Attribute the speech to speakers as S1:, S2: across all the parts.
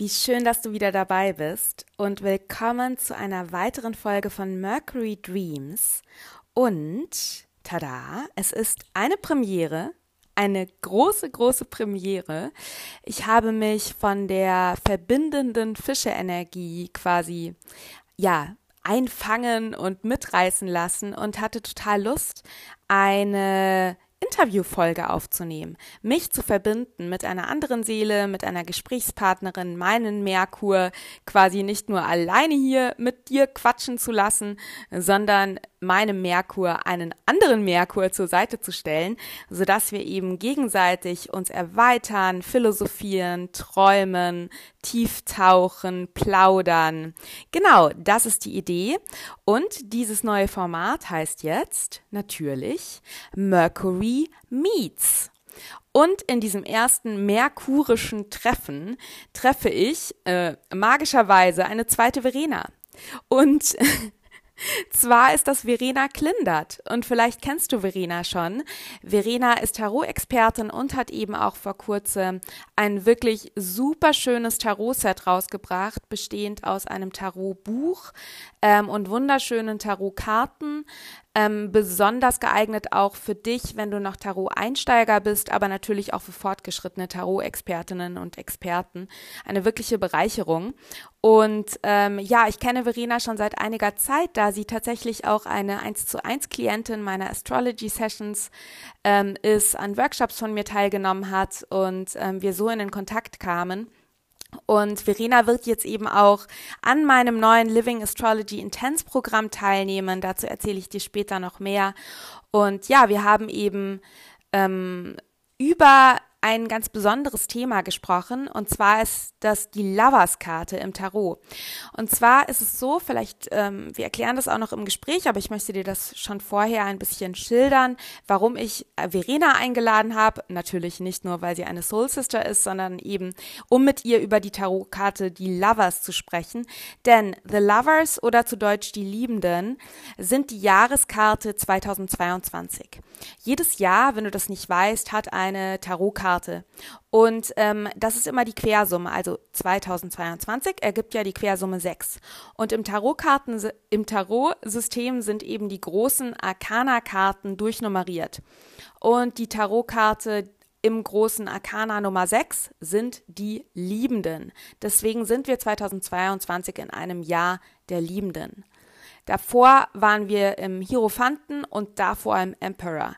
S1: Wie schön, dass du wieder dabei bist und willkommen zu einer weiteren Folge von Mercury Dreams. Und tada, es ist eine Premiere, eine große, große Premiere. Ich habe mich von der verbindenden Fische-Energie quasi, ja, einfangen und mitreißen lassen und hatte total Lust, eine Interviewfolge aufzunehmen, mich zu verbinden mit einer anderen Seele, mit einer Gesprächspartnerin, meinen Merkur quasi nicht nur alleine hier mit dir quatschen zu lassen, sondern meinem Merkur einen anderen Merkur zur Seite zu stellen, so dass wir eben gegenseitig uns erweitern, philosophieren, träumen, tief tauchen, plaudern. Genau, das ist die Idee. Und dieses neue Format heißt jetzt natürlich Mercury Meets. Und in diesem ersten merkurischen Treffen treffe ich äh, magischerweise eine zweite Verena. Und zwar ist das Verena Klindert und vielleicht kennst du Verena schon. Verena ist Tarot-Expertin und hat eben auch vor kurzem ein wirklich super schönes Tarot-Set rausgebracht, bestehend aus einem Tarot-Buch ähm, und wunderschönen Tarot-Karten. Ähm, besonders geeignet auch für dich, wenn du noch Tarot-Einsteiger bist, aber natürlich auch für fortgeschrittene Tarot-Expertinnen und Experten. Eine wirkliche Bereicherung. Und ähm, ja, ich kenne Verena schon seit einiger Zeit, da sie tatsächlich auch eine 1 zu 1 Klientin meiner Astrology Sessions ähm, ist, an Workshops von mir teilgenommen hat und ähm, wir so in den Kontakt kamen. Und Verena wird jetzt eben auch an meinem neuen Living Astrology Intense Programm teilnehmen. Dazu erzähle ich dir später noch mehr. Und ja, wir haben eben ähm, über ein ganz besonderes Thema gesprochen und zwar ist das die Lovers-Karte im Tarot. Und zwar ist es so, vielleicht, ähm, wir erklären das auch noch im Gespräch, aber ich möchte dir das schon vorher ein bisschen schildern, warum ich Verena eingeladen habe. Natürlich nicht nur, weil sie eine Soul Sister ist, sondern eben, um mit ihr über die Tarotkarte die Lovers zu sprechen. Denn The Lovers oder zu Deutsch die Liebenden sind die Jahreskarte 2022. Jedes Jahr, wenn du das nicht weißt, hat eine Tarotkarte Karte. Und ähm, das ist immer die Quersumme. Also 2022 ergibt ja die Quersumme 6. Und im Tarotkarten, im Tarotsystem sind eben die großen Arcana-Karten durchnummeriert. Und die Tarotkarte im großen Arkana Nummer 6 sind die Liebenden. Deswegen sind wir 2022 in einem Jahr der Liebenden. Davor waren wir im Hierophanten und davor im Emperor.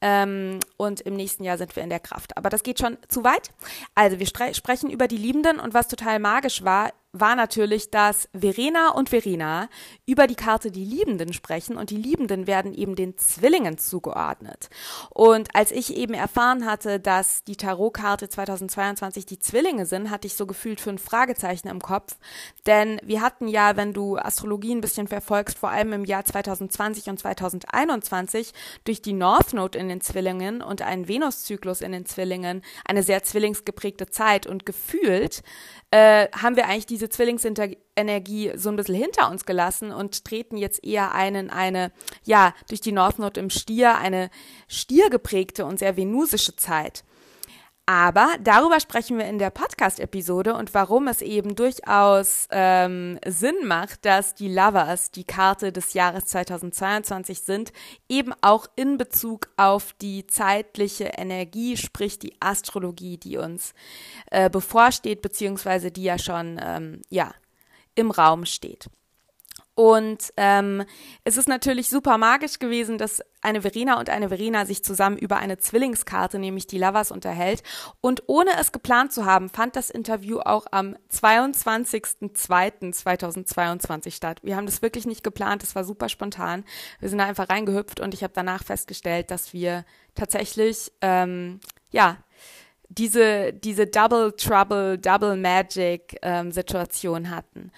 S1: Ähm, und im nächsten Jahr sind wir in der Kraft. Aber das geht schon zu weit. Also wir sprechen über die Liebenden und was total magisch war, war natürlich, dass Verena und Verena über die Karte die Liebenden sprechen und die Liebenden werden eben den Zwillingen zugeordnet. Und als ich eben erfahren hatte, dass die Tarotkarte 2022 die Zwillinge sind, hatte ich so gefühlt fünf Fragezeichen im Kopf. Denn wir hatten ja, wenn du Astrologie ein bisschen verfolgst, vor allem im Jahr 2020 und 2021 durch die North Node in den Zwillingen und einen Venuszyklus in den Zwillingen eine sehr zwillingsgeprägte Zeit und gefühlt äh, haben wir eigentlich diese Zwillingsenergie so ein bisschen hinter uns gelassen und treten jetzt eher einen, eine, ja, durch die North Node im Stier, eine stiergeprägte und sehr venusische Zeit. Aber darüber sprechen wir in der Podcast-Episode und warum es eben durchaus ähm, Sinn macht, dass die Lovers die Karte des Jahres 2022 sind, eben auch in Bezug auf die zeitliche Energie, sprich die Astrologie, die uns äh, bevorsteht, beziehungsweise die ja schon ähm, ja, im Raum steht. Und ähm, es ist natürlich super magisch gewesen, dass eine Verena und eine Verena sich zusammen über eine Zwillingskarte, nämlich die Lovers, unterhält. Und ohne es geplant zu haben, fand das Interview auch am 22.02.2022 statt. Wir haben das wirklich nicht geplant, es war super spontan. Wir sind da einfach reingehüpft und ich habe danach festgestellt, dass wir tatsächlich, ähm, ja, diese, diese Double Trouble, Double Magic ähm, Situation hatten.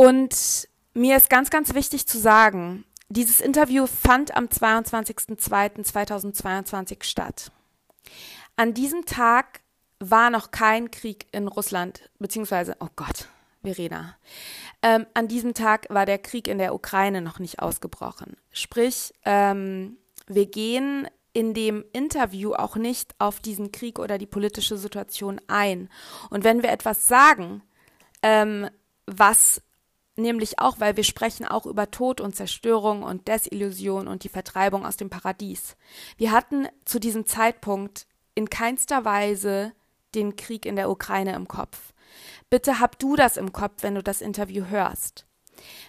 S1: Und mir ist ganz, ganz wichtig zu sagen, dieses Interview fand am 22.02.2022 statt. An diesem Tag war noch kein Krieg in Russland, beziehungsweise, oh Gott, Verena. Ähm, an diesem Tag war der Krieg in der Ukraine noch nicht ausgebrochen. Sprich, ähm, wir gehen in dem Interview auch nicht auf diesen Krieg oder die politische Situation ein. Und wenn wir etwas sagen, ähm, was nämlich auch, weil wir sprechen auch über Tod und Zerstörung und Desillusion und die Vertreibung aus dem Paradies. Wir hatten zu diesem Zeitpunkt in keinster Weise den Krieg in der Ukraine im Kopf. Bitte hab du das im Kopf, wenn du das Interview hörst.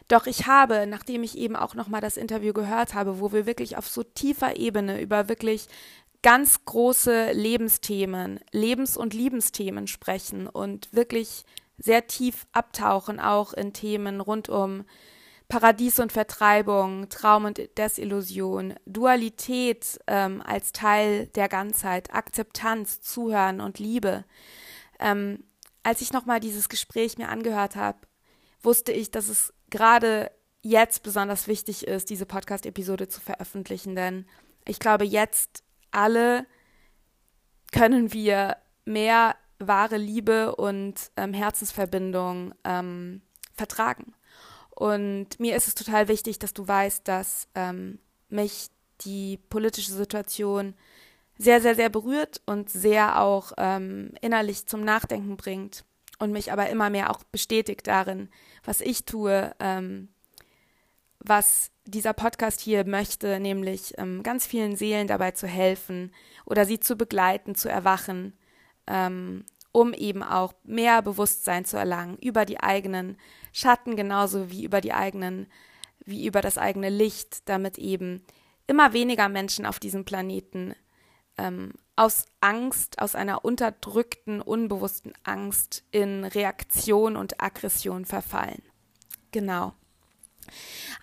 S1: Doch ich habe, nachdem ich eben auch nochmal das Interview gehört habe, wo wir wirklich auf so tiefer Ebene über wirklich ganz große Lebensthemen, Lebens- und Liebensthemen sprechen und wirklich sehr tief abtauchen, auch in Themen rund um Paradies und Vertreibung, Traum und Desillusion, Dualität ähm, als Teil der Ganzheit, Akzeptanz, Zuhören und Liebe. Ähm, als ich nochmal dieses Gespräch mir angehört habe, wusste ich, dass es gerade jetzt besonders wichtig ist, diese Podcast-Episode zu veröffentlichen, denn ich glaube, jetzt alle können wir mehr wahre Liebe und ähm, Herzensverbindung ähm, vertragen. Und mir ist es total wichtig, dass du weißt, dass ähm, mich die politische Situation sehr, sehr, sehr berührt und sehr auch ähm, innerlich zum Nachdenken bringt und mich aber immer mehr auch bestätigt darin, was ich tue, ähm, was dieser Podcast hier möchte, nämlich ähm, ganz vielen Seelen dabei zu helfen oder sie zu begleiten, zu erwachen ähm, um eben auch mehr Bewusstsein zu erlangen über die eigenen Schatten genauso wie über die eigenen, wie über das eigene Licht, damit eben immer weniger Menschen auf diesem Planeten ähm, aus Angst, aus einer unterdrückten, unbewussten Angst in Reaktion und Aggression verfallen. Genau.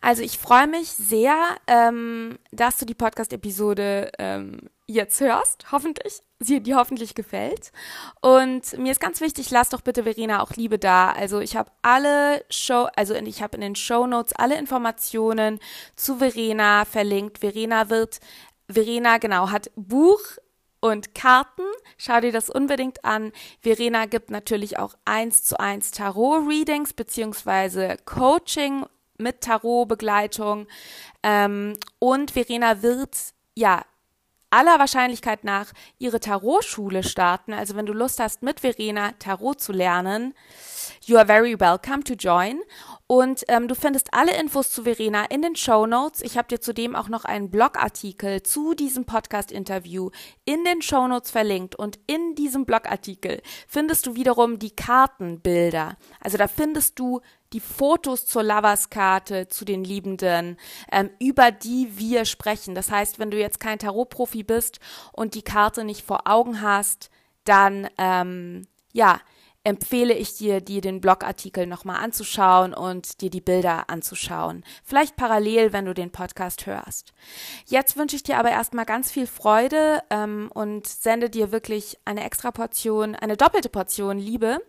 S1: Also ich freue mich sehr, ähm, dass du die Podcast-Episode ähm, jetzt hörst, hoffentlich, sie dir hoffentlich gefällt. Und mir ist ganz wichtig, lass doch bitte Verena auch Liebe da. Also ich habe alle Show, also ich habe in den Show Notes alle Informationen zu Verena verlinkt. Verena wird, Verena genau hat Buch und Karten. Schau dir das unbedingt an. Verena gibt natürlich auch eins zu eins Tarot-Readings beziehungsweise Coaching mit Tarot-Begleitung. Ähm, und Verena wird ja aller Wahrscheinlichkeit nach ihre Tarotschule starten. Also wenn du Lust hast, mit Verena Tarot zu lernen, you are very welcome to join. Und ähm, du findest alle Infos zu Verena in den Show Notes. Ich habe dir zudem auch noch einen Blogartikel zu diesem Podcast-Interview in den Show Notes verlinkt. Und in diesem Blogartikel findest du wiederum die Kartenbilder. Also da findest du die Fotos zur Loverskarte zu den Liebenden, ähm, über die wir sprechen. Das heißt, wenn du jetzt kein Tarot-Profi bist und die Karte nicht vor Augen hast, dann ähm, ja, empfehle ich dir, dir den Blogartikel nochmal anzuschauen und dir die Bilder anzuschauen. Vielleicht parallel, wenn du den Podcast hörst. Jetzt wünsche ich dir aber erstmal ganz viel Freude ähm, und sende dir wirklich eine extra Portion, eine doppelte Portion Liebe,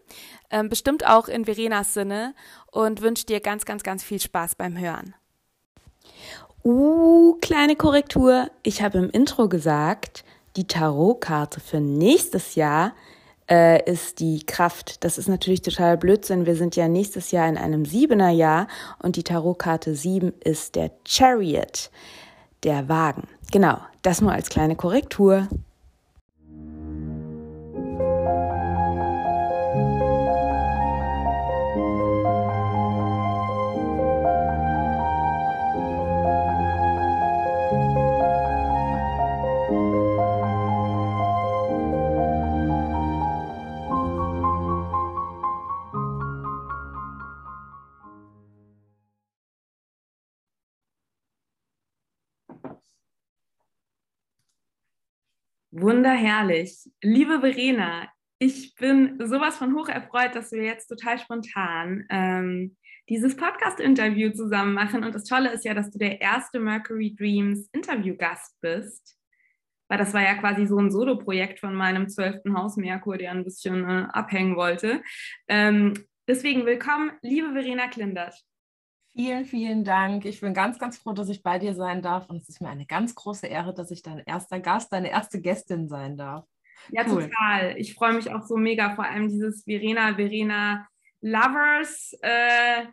S1: ähm, bestimmt auch in Verenas Sinne und wünsche dir ganz, ganz, ganz viel Spaß beim Hören. Uh, kleine Korrektur. Ich habe im Intro gesagt, die Tarotkarte für nächstes Jahr äh, ist die Kraft. Das ist natürlich total Blödsinn. Wir sind ja nächstes Jahr in einem siebener Jahr und die Tarotkarte sieben ist der Chariot, der Wagen. Genau, das nur als kleine Korrektur. Wunderherrlich. Liebe Verena, ich bin sowas von hoch erfreut, dass wir jetzt total spontan ähm, dieses Podcast-Interview zusammen machen. Und das Tolle ist ja, dass du der erste Mercury Dreams Interview-Gast bist. Weil das war ja quasi so ein Solo-Projekt von meinem zwölften Haus Merkur, der ein bisschen äh, abhängen wollte. Ähm, deswegen willkommen, liebe Verena Klindert.
S2: Vielen, vielen Dank. Ich bin ganz, ganz froh, dass ich bei dir sein darf. Und es ist mir eine ganz große Ehre, dass ich dein erster Gast, deine erste Gästin sein darf.
S1: Ja, cool. total. Ich freue mich auch so mega, vor allem dieses Verena, Verena Lovers äh,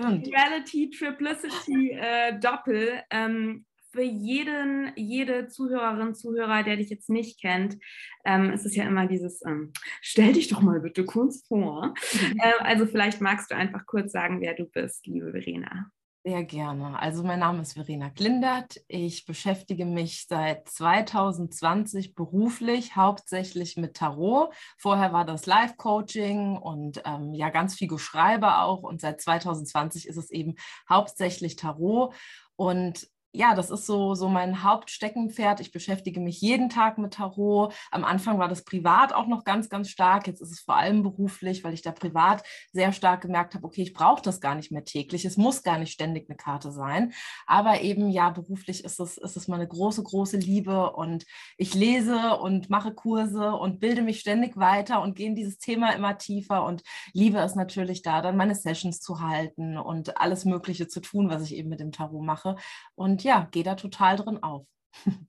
S1: Reality Triplicity äh, Doppel. Ähm, für jeden, jede Zuhörerin, Zuhörer, der dich jetzt nicht kennt, ähm, ist es ja immer dieses, ähm, stell dich doch mal bitte kurz vor. Mhm. Äh, also vielleicht magst du einfach kurz sagen, wer du bist, liebe Verena.
S2: Sehr gerne. Also mein Name ist Verena Glindert. Ich beschäftige mich seit 2020 beruflich hauptsächlich mit Tarot. Vorher war das Live-Coaching und ähm, ja ganz viel Geschreibe auch. Und seit 2020 ist es eben hauptsächlich Tarot. Und ja, das ist so, so mein Hauptsteckenpferd. Ich beschäftige mich jeden Tag mit Tarot. Am Anfang war das privat auch noch ganz, ganz stark. Jetzt ist es vor allem beruflich, weil ich da privat sehr stark gemerkt habe, okay, ich brauche das gar nicht mehr täglich. Es muss gar nicht ständig eine Karte sein. Aber eben, ja, beruflich ist es, ist es meine große, große Liebe. Und ich lese und mache Kurse und bilde mich ständig weiter und gehe in dieses Thema immer tiefer und liebe es natürlich da, dann meine Sessions zu halten und alles Mögliche zu tun, was ich eben mit dem Tarot mache. Und und ja, gehe da total drin auf.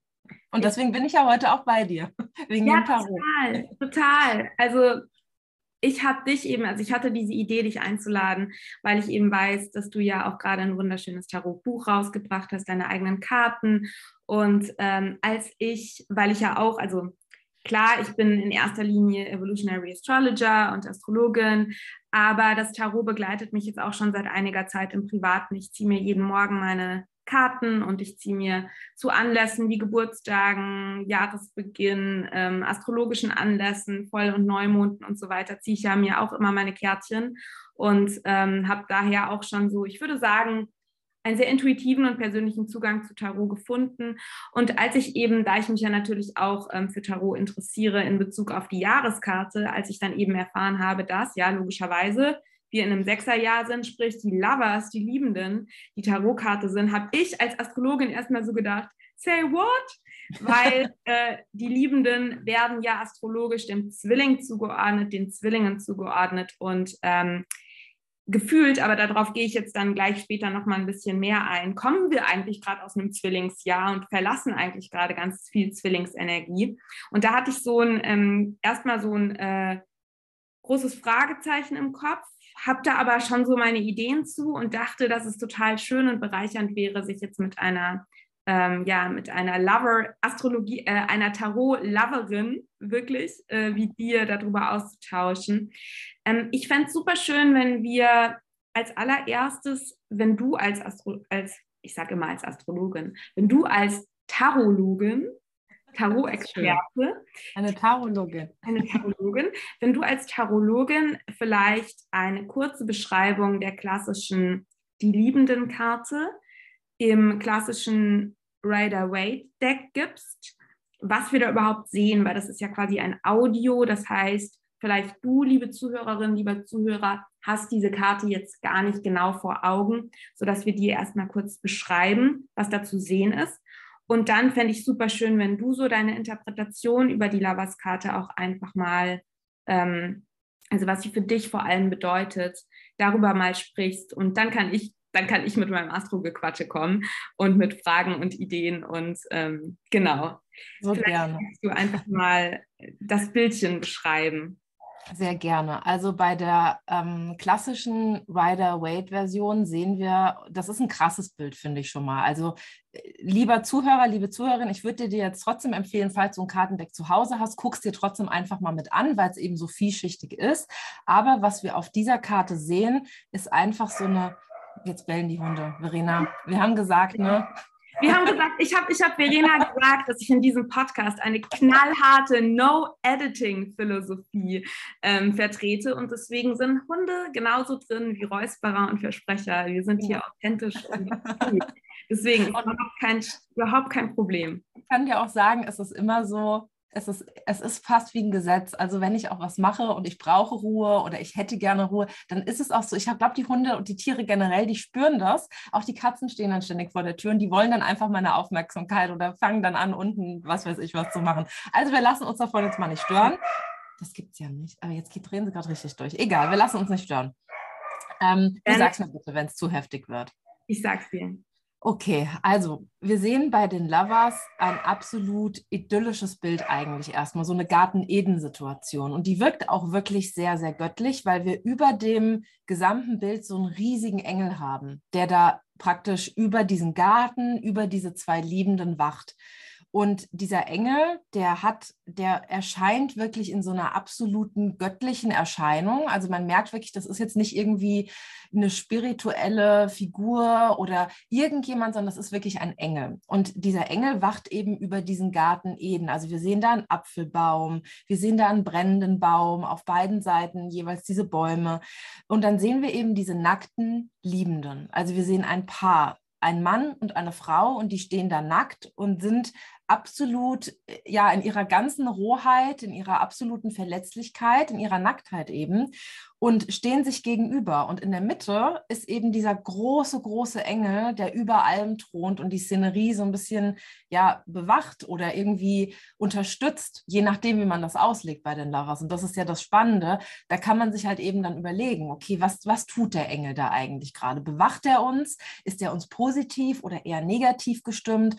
S2: Und deswegen bin ich ja heute auch bei dir. Wegen
S1: ja, dem total, total. Also ich habe dich eben, also ich hatte diese Idee, dich einzuladen, weil ich eben weiß, dass du ja auch gerade ein wunderschönes Tarotbuch rausgebracht hast, deine eigenen Karten. Und ähm, als ich, weil ich ja auch, also klar, ich bin in erster Linie Evolutionary Astrologer und Astrologin, aber das Tarot begleitet mich jetzt auch schon seit einiger Zeit im Privaten. Ich ziehe mir jeden Morgen meine Karten und ich ziehe mir zu Anlässen wie Geburtstagen, Jahresbeginn, ähm, astrologischen Anlässen, Voll- und Neumonden und so weiter, ziehe ich ja mir auch immer meine Kärtchen und ähm, habe daher auch schon so, ich würde sagen, einen sehr intuitiven und persönlichen Zugang zu Tarot gefunden. Und als ich eben, da ich mich ja natürlich auch ähm, für Tarot interessiere in Bezug auf die Jahreskarte, als ich dann eben erfahren habe, dass ja logischerweise wir in einem Sechserjahr sind, sprich die Lovers, die Liebenden, die Tarotkarte sind, habe ich als Astrologin erstmal so gedacht, say what? Weil äh, die Liebenden werden ja astrologisch dem Zwilling zugeordnet, den Zwillingen zugeordnet und ähm, gefühlt, aber darauf gehe ich jetzt dann gleich später noch mal ein bisschen mehr ein, kommen wir eigentlich gerade aus einem Zwillingsjahr und verlassen eigentlich gerade ganz viel Zwillingsenergie. Und da hatte ich so ein, ähm, erstmal so ein äh, großes Fragezeichen im Kopf, habe da aber schon so meine Ideen zu und dachte, dass es total schön und bereichernd wäre, sich jetzt mit einer ähm, ja, mit einer Lover, Astrologie, äh, einer Tarot-Loverin wirklich äh, wie dir darüber auszutauschen. Ähm, ich fände es super schön, wenn wir als allererstes, wenn du als, Astro als ich sage immer als Astrologin, wenn du als Tarologin, Tarot-Experte,
S2: eine Tarologin,
S1: eine Tarologin, wenn du als Tarologin vielleicht eine kurze Beschreibung der klassischen die liebenden Karte im klassischen Rider-Waite-Deck gibst, was wir da überhaupt sehen, weil das ist ja quasi ein Audio, das heißt, vielleicht du, liebe Zuhörerin, lieber Zuhörer, hast diese Karte jetzt gar nicht genau vor Augen, sodass wir die erstmal kurz beschreiben, was da zu sehen ist. Und dann fände ich super schön, wenn du so deine Interpretation über die Lavas-Karte auch einfach mal, ähm, also was sie für dich vor allem bedeutet, darüber mal sprichst. Und dann kann ich, dann kann ich mit meinem Astro-Gequatsche kommen und mit Fragen und Ideen und ähm, genau.
S2: So Vielleicht gerne.
S1: Kannst du einfach mal das Bildchen beschreiben.
S2: Sehr gerne. Also bei der ähm, klassischen Rider-Waite-Version sehen wir, das ist ein krasses Bild, finde ich schon mal. Also äh, lieber Zuhörer, liebe Zuhörerin, ich würde dir jetzt trotzdem empfehlen, falls du ein Kartendeck zu Hause hast, guckst dir trotzdem einfach mal mit an, weil es eben so vielschichtig ist. Aber was wir auf dieser Karte sehen, ist einfach so eine, jetzt bellen die Hunde, Verena. Wir haben gesagt, ne?
S1: Wir haben gesagt, ich habe ich hab Verena gesagt, dass ich in diesem Podcast eine knallharte No-Editing-Philosophie ähm, vertrete und deswegen sind Hunde genauso drin wie Räusperer und Versprecher. Wir sind hier authentisch. deswegen überhaupt kein, überhaupt kein Problem.
S2: Ich kann dir auch sagen, es ist immer so, es ist, es ist fast wie ein Gesetz. Also wenn ich auch was mache und ich brauche Ruhe oder ich hätte gerne Ruhe, dann ist es auch so. Ich glaube, die Hunde und die Tiere generell, die spüren das. Auch die Katzen stehen dann ständig vor der Tür und die wollen dann einfach meine Aufmerksamkeit oder fangen dann an, unten, was weiß ich, was zu machen. Also wir lassen uns davon jetzt mal nicht stören. Das gibt es ja nicht. Aber jetzt drehen sie gerade richtig durch. Egal, wir lassen uns nicht stören. Ähm, du sagst mir bitte, wenn es zu heftig wird.
S1: Ich sag's dir.
S2: Okay, also wir sehen bei den Lovers ein absolut idyllisches Bild eigentlich erstmal, so eine Garten-Eden-Situation. Und die wirkt auch wirklich sehr, sehr göttlich, weil wir über dem gesamten Bild so einen riesigen Engel haben, der da praktisch über diesen Garten, über diese zwei Liebenden wacht. Und dieser Engel, der hat, der erscheint wirklich in so einer absoluten göttlichen Erscheinung. Also man merkt wirklich, das ist jetzt nicht irgendwie eine spirituelle Figur oder irgendjemand, sondern das ist wirklich ein Engel. Und dieser Engel wacht eben über diesen Garten Eden. Also wir sehen da einen Apfelbaum, wir sehen da einen brennenden Baum, auf beiden Seiten jeweils diese Bäume. Und dann sehen wir eben diese nackten Liebenden. Also wir sehen ein Paar, ein Mann und eine Frau und die stehen da nackt und sind absolut, äh, ja, in ihrer ganzen Rohheit, in ihrer absoluten Verletzlichkeit, in ihrer Nacktheit eben und stehen sich gegenüber. Und in der Mitte ist eben dieser große, große Engel, der über allem thront und die Szenerie so ein bisschen, ja, bewacht oder irgendwie unterstützt, je nachdem, wie man das auslegt bei den Lovers. Und das ist ja das Spannende. Da kann man sich halt eben dann überlegen, okay, was, was tut der Engel da eigentlich gerade? Bewacht er uns? Ist er uns positiv oder eher negativ gestimmt?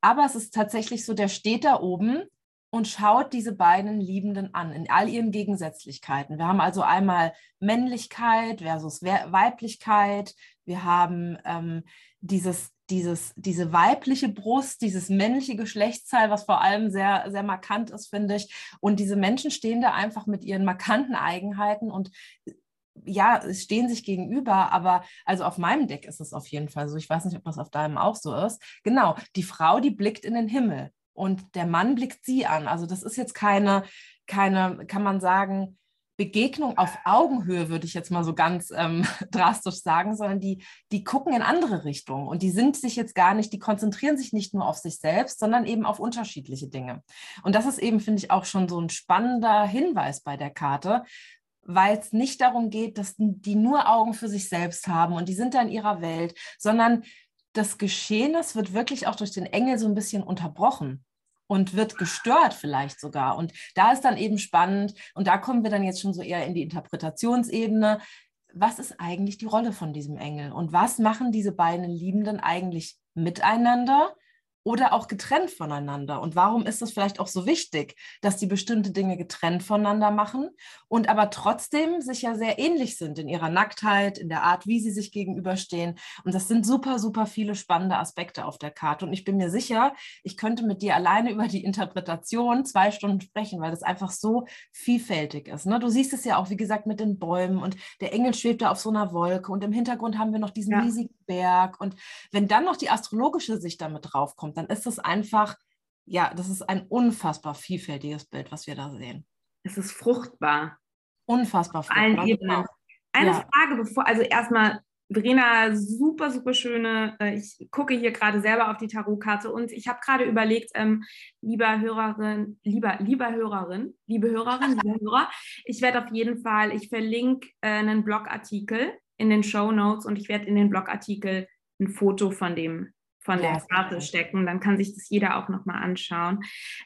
S2: Aber es ist tatsächlich so, der steht da oben und schaut diese beiden Liebenden an in all ihren Gegensätzlichkeiten. Wir haben also einmal Männlichkeit versus Weiblichkeit. Wir haben ähm, dieses, dieses, diese weibliche Brust, dieses männliche Geschlechtsteil, was vor allem sehr, sehr markant ist, finde ich. Und diese Menschen stehen da einfach mit ihren markanten Eigenheiten und ja, stehen sich gegenüber, aber also auf meinem Deck ist es auf jeden Fall so. Ich weiß nicht, ob das auf deinem auch so ist. Genau, die Frau, die blickt in den Himmel und der Mann blickt sie an. Also das ist jetzt keine, keine, kann man sagen, Begegnung auf Augenhöhe, würde ich jetzt mal so ganz ähm, drastisch sagen, sondern die, die gucken in andere Richtungen und die sind sich jetzt gar nicht, die konzentrieren sich nicht nur auf sich selbst, sondern eben auf unterschiedliche Dinge. Und das ist eben, finde ich, auch schon so ein spannender Hinweis bei der Karte, weil es nicht darum geht, dass die nur Augen für sich selbst haben und die sind da in ihrer Welt, sondern das Geschehenes wird wirklich auch durch den Engel so ein bisschen unterbrochen und wird gestört vielleicht sogar. Und da ist dann eben spannend und da kommen wir dann jetzt schon so eher in die Interpretationsebene. Was ist eigentlich die Rolle von diesem Engel und was machen diese beiden Liebenden eigentlich miteinander? Oder auch getrennt voneinander? Und warum ist es vielleicht auch so wichtig, dass die bestimmte Dinge getrennt voneinander machen und aber trotzdem sich ja sehr ähnlich sind in ihrer Nacktheit, in der Art, wie sie sich gegenüberstehen? Und das sind super, super viele spannende Aspekte auf der Karte. Und ich bin mir sicher, ich könnte mit dir alleine über die Interpretation zwei Stunden sprechen, weil das einfach so vielfältig ist. Ne? Du siehst es ja auch, wie gesagt, mit den Bäumen und der Engel schwebt da auf so einer Wolke und im Hintergrund haben wir noch diesen ja. riesigen Berg. Und wenn dann noch die astrologische Sicht damit draufkommt, kommt, dann ist das einfach, ja, das ist ein unfassbar vielfältiges Bild, was wir da sehen.
S1: Es ist fruchtbar.
S2: Unfassbar
S1: fruchtbar. Genau. Eine ja. Frage, bevor, also erstmal, Verena, super, super schöne. Äh, ich gucke hier gerade selber auf die Tarotkarte und ich habe gerade überlegt, ähm, lieber Hörerin, lieber, lieber Hörerin, liebe Hörerin, liebe Hörer, ich werde auf jeden Fall, ich verlinke äh, einen Blogartikel in den Show Notes und ich werde in den Blogartikel ein Foto von dem von ja, der Karte stecken. Dann kann sich das jeder auch nochmal anschauen.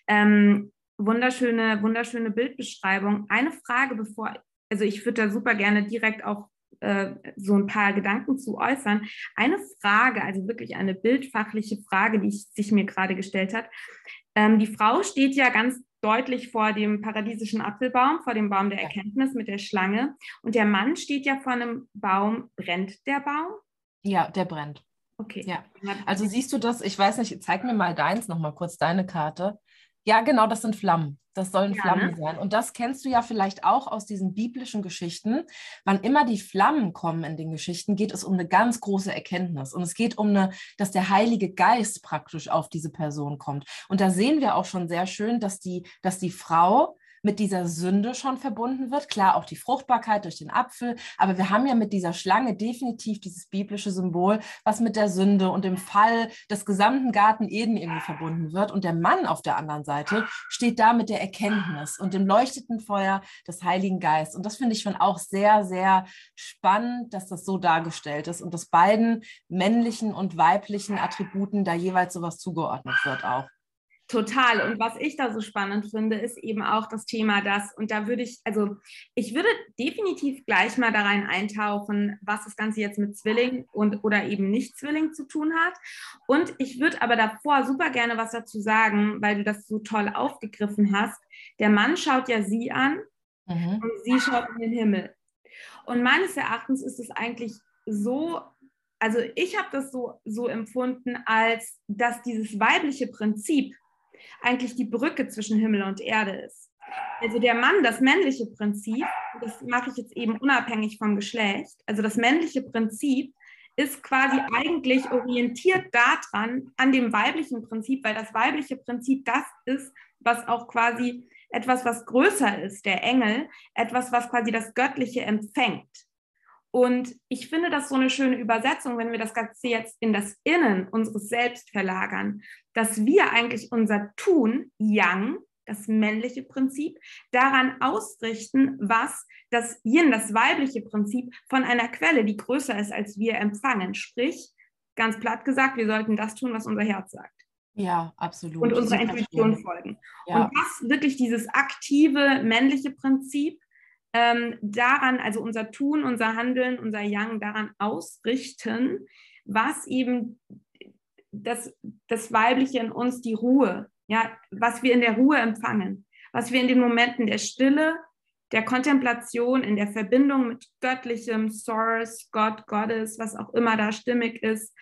S1: Ähm, wunderschöne, wunderschöne Bildbeschreibung. Eine Frage, bevor, also ich würde da super gerne direkt auch äh, so ein paar Gedanken zu äußern. Eine Frage, also wirklich eine bildfachliche Frage, die ich, sich mir gerade gestellt hat. Ähm, die Frau steht ja ganz deutlich vor dem paradiesischen Apfelbaum, vor dem Baum der Erkenntnis mit der Schlange. Und der Mann steht ja vor einem Baum. Brennt der Baum?
S2: Ja, der brennt.
S1: Okay.
S2: Ja. Also siehst du das, ich weiß nicht, zeig mir mal deins nochmal kurz, deine Karte. Ja, genau, das sind Flammen. Das sollen ja, Flammen ne? sein. Und das kennst du ja vielleicht auch aus diesen biblischen Geschichten. Wann immer die Flammen kommen in den Geschichten, geht es um eine ganz große Erkenntnis. Und es geht um eine, dass der Heilige Geist praktisch auf diese Person kommt. Und da sehen wir auch schon sehr schön, dass die, dass die Frau mit dieser Sünde schon verbunden wird. Klar, auch die Fruchtbarkeit durch den Apfel, aber wir haben ja mit dieser Schlange definitiv dieses biblische Symbol, was mit der Sünde und dem Fall des gesamten Garten Eden irgendwie verbunden wird. Und der Mann auf der anderen Seite steht da mit der Erkenntnis und dem leuchteten Feuer des Heiligen Geistes. Und das finde ich schon auch sehr, sehr spannend, dass das so dargestellt ist und dass beiden männlichen und weiblichen Attributen da jeweils sowas zugeordnet wird auch.
S1: Total. Und was ich da so spannend finde, ist eben auch das Thema das. Und da würde ich, also ich würde definitiv gleich mal da rein eintauchen, was das Ganze jetzt mit Zwilling und oder eben nicht Zwilling zu tun hat. Und ich würde aber davor super gerne was dazu sagen, weil du das so toll aufgegriffen hast. Der Mann schaut ja sie an mhm. und sie schaut in den Himmel. Und meines Erachtens ist es eigentlich so also ich habe das so, so empfunden, als dass dieses weibliche Prinzip eigentlich die Brücke zwischen Himmel und Erde ist. Also der Mann, das männliche Prinzip, das mache ich jetzt eben unabhängig vom Geschlecht, also das männliche Prinzip ist quasi eigentlich orientiert daran, an dem weiblichen Prinzip, weil das weibliche Prinzip das ist, was auch quasi etwas, was größer ist, der Engel, etwas, was quasi das Göttliche empfängt. Und ich finde das so eine schöne Übersetzung, wenn wir das Ganze jetzt in das Innen unseres Selbst verlagern, dass wir eigentlich unser Tun, Yang, das männliche Prinzip, daran ausrichten, was das Yin, das weibliche Prinzip, von einer Quelle, die größer ist, als wir empfangen. Sprich, ganz platt gesagt, wir sollten das tun, was unser Herz sagt.
S2: Ja, absolut.
S1: Und unserer Intuition folgen. Ja. Und das wirklich dieses aktive männliche Prinzip ähm, daran, also unser Tun, unser Handeln, unser Yang daran ausrichten, was eben das, das Weibliche in uns, die Ruhe, ja, was wir in der Ruhe empfangen, was wir in den Momenten der Stille, der Kontemplation, in der Verbindung mit göttlichem Source, Gott, Gottes, was auch immer da stimmig ist,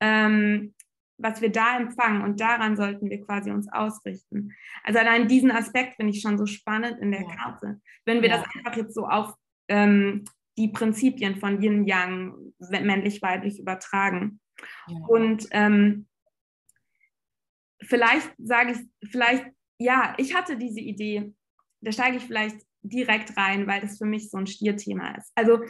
S1: ähm, was wir da empfangen und daran sollten wir quasi uns ausrichten. Also allein diesen Aspekt finde ich schon so spannend in der ja. Karte. Wenn wir ja. das einfach jetzt so auf ähm, die Prinzipien von Yin Yang, männlich-weiblich übertragen. Ja. Und ähm, vielleicht sage ich, vielleicht, ja, ich hatte diese Idee, da steige ich vielleicht direkt rein, weil das für mich so ein Stierthema ist. Also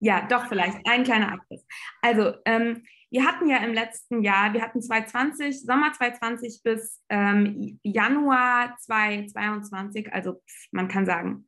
S1: ja, doch vielleicht ein kleiner Abriss. Also ähm, wir hatten ja im letzten Jahr, wir hatten 2020, Sommer 2020 bis ähm, Januar 2022, also man kann sagen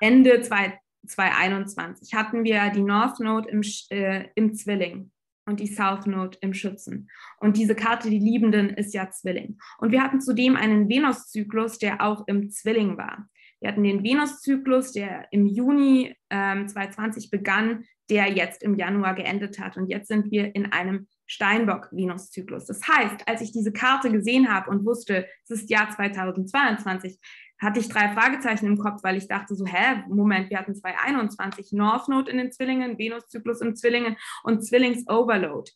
S1: Ende 2021, hatten wir die North Node im, äh, im Zwilling und die South Node im Schützen. Und diese Karte, die Liebenden, ist ja Zwilling. Und wir hatten zudem einen Venuszyklus, der auch im Zwilling war. Wir hatten den Venuszyklus, der im Juni ähm, 2020 begann, der jetzt im Januar geendet hat. Und jetzt sind wir in einem Steinbock-Venuszyklus. Das heißt, als ich diese Karte gesehen habe und wusste, es ist Jahr 2022, hatte ich drei Fragezeichen im Kopf, weil ich dachte so, hä, Moment, wir hatten 2021 North Node in den Zwillingen, Venuszyklus im Zwillingen und Zwillings-Overload.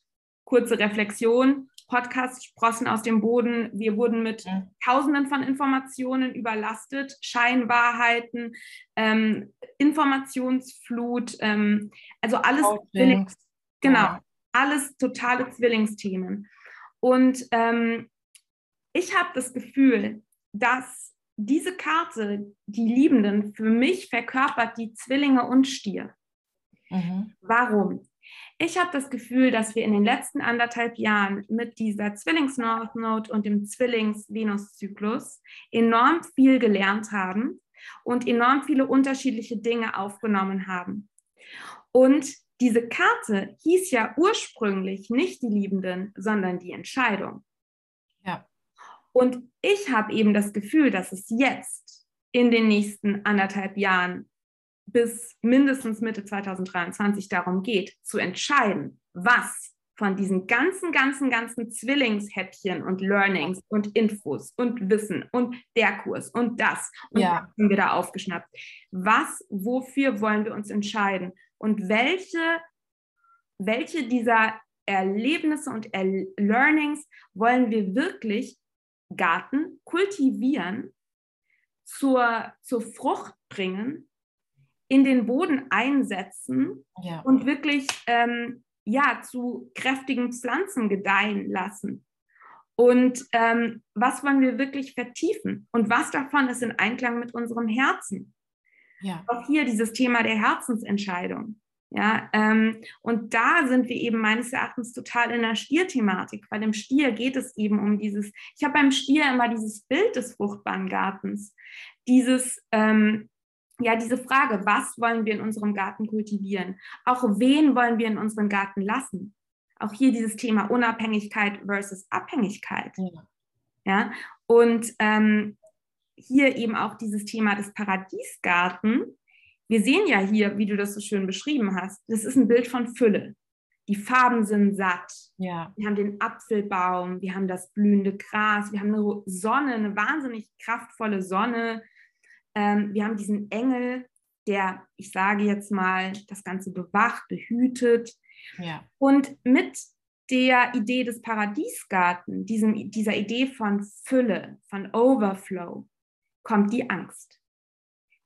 S1: Kurze Reflexion, Podcast Sprossen aus dem Boden. Wir wurden mit mhm. Tausenden von Informationen überlastet, Scheinwahrheiten, ähm, Informationsflut, ähm, also alles Zwillings, genau, ja. alles totale Zwillingsthemen. Und ähm, ich habe das Gefühl, dass diese Karte, die Liebenden, für mich verkörpert die Zwillinge und Stier. Mhm. Warum? Ich habe das Gefühl, dass wir in den letzten anderthalb Jahren mit dieser Zwillings-North Node und dem Zwillings-Venus-Zyklus enorm viel gelernt haben und enorm viele unterschiedliche Dinge aufgenommen haben. Und diese Karte hieß ja ursprünglich nicht die Liebenden, sondern die Entscheidung. Ja. Und ich habe eben das Gefühl, dass es jetzt in den nächsten anderthalb Jahren bis mindestens Mitte 2023 darum geht, zu entscheiden, was von diesen ganzen, ganzen, ganzen Zwillingshäppchen und Learnings und Infos und Wissen und der Kurs und das und ja. das haben wir da aufgeschnappt. Was, wofür wollen wir uns entscheiden und welche, welche dieser Erlebnisse und er Learnings wollen wir wirklich Garten kultivieren, zur, zur Frucht bringen in den Boden einsetzen ja. und wirklich ähm, ja, zu kräftigen Pflanzen gedeihen lassen. Und ähm, was wollen wir wirklich vertiefen? Und was davon ist in Einklang mit unserem Herzen? Ja. Auch hier dieses Thema der Herzensentscheidung. Ja, ähm, und da sind wir eben meines Erachtens total in der Stierthematik, weil im Stier geht es eben um dieses, ich habe beim Stier immer dieses Bild des fruchtbaren Gartens, dieses, ähm, ja, diese Frage, was wollen wir in unserem Garten kultivieren? Auch wen wollen wir in unserem Garten lassen? Auch hier dieses Thema Unabhängigkeit versus Abhängigkeit. Ja. ja? Und ähm, hier eben auch dieses Thema des Paradiesgarten. Wir sehen ja hier, wie du das so schön beschrieben hast, das ist ein Bild von Fülle. Die Farben sind satt. Ja. Wir haben den Apfelbaum, wir haben das blühende Gras, wir haben eine Sonne, eine wahnsinnig kraftvolle Sonne ähm, wir haben diesen Engel, der, ich sage jetzt mal, das Ganze bewacht, behütet. Ja. Und mit der Idee des Paradiesgarten, diesem, dieser Idee von Fülle, von Overflow, kommt die Angst.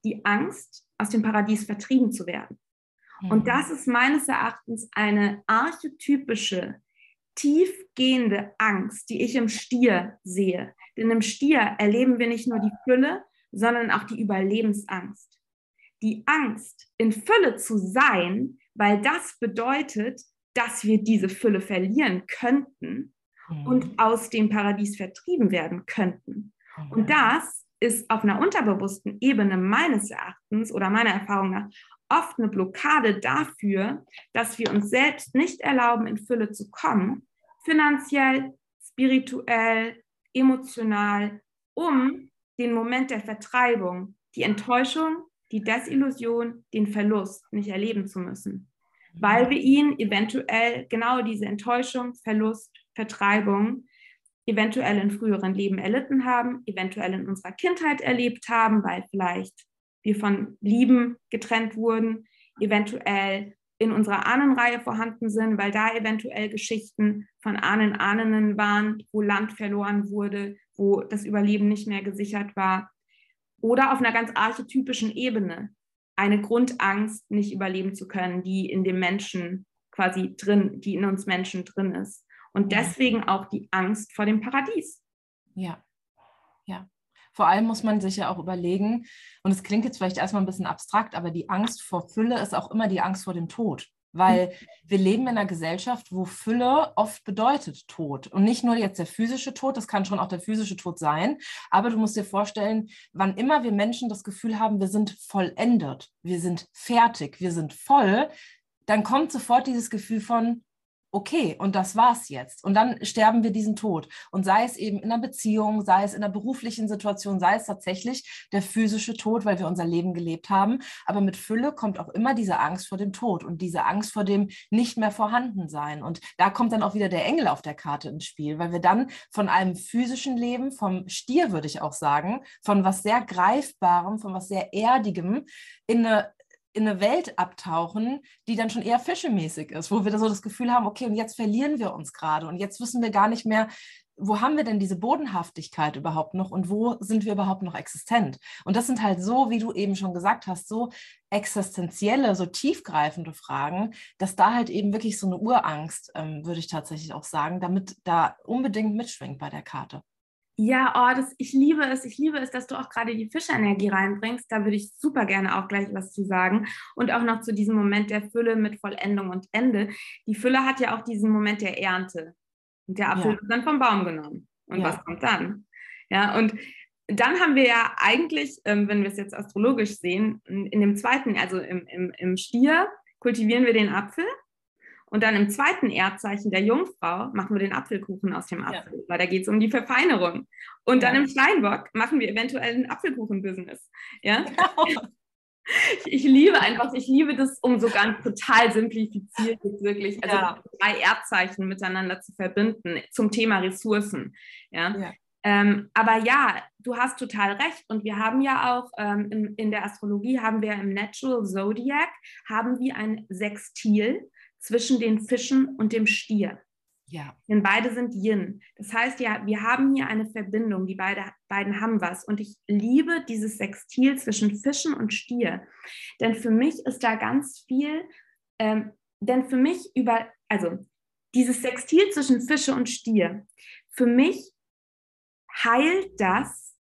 S1: Die Angst, aus dem Paradies vertrieben zu werden. Mhm. Und das ist meines Erachtens eine archetypische, tiefgehende Angst, die ich im Stier sehe. Denn im Stier erleben wir nicht nur die Fülle, sondern auch die Überlebensangst. Die Angst, in Fülle zu sein, weil das bedeutet, dass wir diese Fülle verlieren könnten mhm. und aus dem Paradies vertrieben werden könnten. Mhm. Und das ist auf einer unterbewussten Ebene meines Erachtens oder meiner Erfahrung nach oft eine Blockade dafür, dass wir uns selbst nicht erlauben, in Fülle zu kommen, finanziell, spirituell, emotional, um den Moment der Vertreibung, die Enttäuschung, die Desillusion, den Verlust nicht erleben zu müssen, weil wir ihn eventuell genau diese Enttäuschung, Verlust, Vertreibung eventuell in früheren Leben erlitten haben, eventuell in unserer Kindheit erlebt haben, weil vielleicht wir von Lieben getrennt wurden, eventuell in unserer Ahnenreihe vorhanden sind, weil da eventuell Geschichten von Ahnen, Ahnen waren, wo Land verloren wurde, wo das Überleben nicht mehr gesichert war. Oder auf einer ganz archetypischen Ebene eine Grundangst, nicht überleben zu können, die in dem Menschen quasi drin, die in uns Menschen drin ist. Und deswegen auch die Angst vor dem Paradies.
S2: Ja, ja. Vor allem muss man sich ja auch überlegen, und es klingt jetzt vielleicht erstmal ein bisschen abstrakt, aber die Angst vor Fülle ist auch immer die Angst vor dem Tod weil mhm. wir leben in einer Gesellschaft, wo Fülle oft bedeutet Tod. Und nicht nur jetzt der physische Tod, das kann schon auch der physische Tod sein, aber du musst dir vorstellen, wann immer wir Menschen das Gefühl haben, wir sind vollendet, wir sind fertig, wir sind voll, dann kommt sofort dieses Gefühl von, okay, und das war's jetzt. Und dann sterben wir diesen Tod. Und sei es eben in einer Beziehung, sei es in einer beruflichen Situation, sei es tatsächlich der physische Tod, weil wir unser Leben gelebt haben. Aber mit Fülle kommt auch immer diese Angst vor dem Tod und diese Angst vor dem nicht mehr vorhanden sein. Und da kommt dann auch wieder der Engel auf der Karte ins Spiel, weil wir dann von einem physischen Leben, vom Stier würde ich auch sagen, von was sehr Greifbarem, von was sehr Erdigem in eine in eine Welt abtauchen, die dann schon eher fischemäßig ist, wo wir so das Gefühl haben, okay, und jetzt verlieren wir uns gerade und jetzt wissen wir gar nicht mehr, wo haben wir denn diese Bodenhaftigkeit überhaupt noch und wo sind wir überhaupt noch existent? Und das sind halt so, wie du eben schon gesagt hast, so existenzielle, so tiefgreifende Fragen, dass da halt eben wirklich so eine Urangst, ähm, würde ich tatsächlich auch sagen, damit da unbedingt mitschwingt bei der Karte.
S1: Ja, oh, das, ich liebe es. Ich liebe es, dass du auch gerade die Fischenergie reinbringst. Da würde ich super gerne auch gleich was zu sagen. Und auch noch zu diesem Moment der Fülle mit Vollendung und Ende. Die Fülle hat ja auch diesen Moment der Ernte. Und der Apfel ja. wird dann vom Baum genommen. Und ja. was kommt dann? Ja, und dann haben wir ja eigentlich, ähm, wenn wir es jetzt astrologisch sehen, in dem zweiten, also im, im, im Stier, kultivieren wir den Apfel und dann im zweiten Erdzeichen der Jungfrau machen wir den Apfelkuchen aus dem Apfel, ja. weil da geht es um die Verfeinerung. Und dann im Steinbock machen wir eventuell ein Apfelkuchen-Business. Ja? Genau. Ich liebe einfach, ich liebe das, um so ganz total simplifiziert wirklich, also ja. drei Erdzeichen miteinander zu verbinden zum Thema Ressourcen. Ja. ja. Ähm, aber ja, du hast total recht. Und wir haben ja auch ähm, in, in der Astrologie haben wir im Natural Zodiac haben wir ein Sextil zwischen den Fischen und dem Stier. Ja. Denn beide sind Yin. Das heißt ja, wir haben hier eine Verbindung, die beide, beiden haben was. Und ich liebe dieses Sextil zwischen Fischen und Stier. Denn für mich ist da ganz viel, ähm, denn für mich über, also dieses Sextil zwischen Fische und Stier, für mich heilt das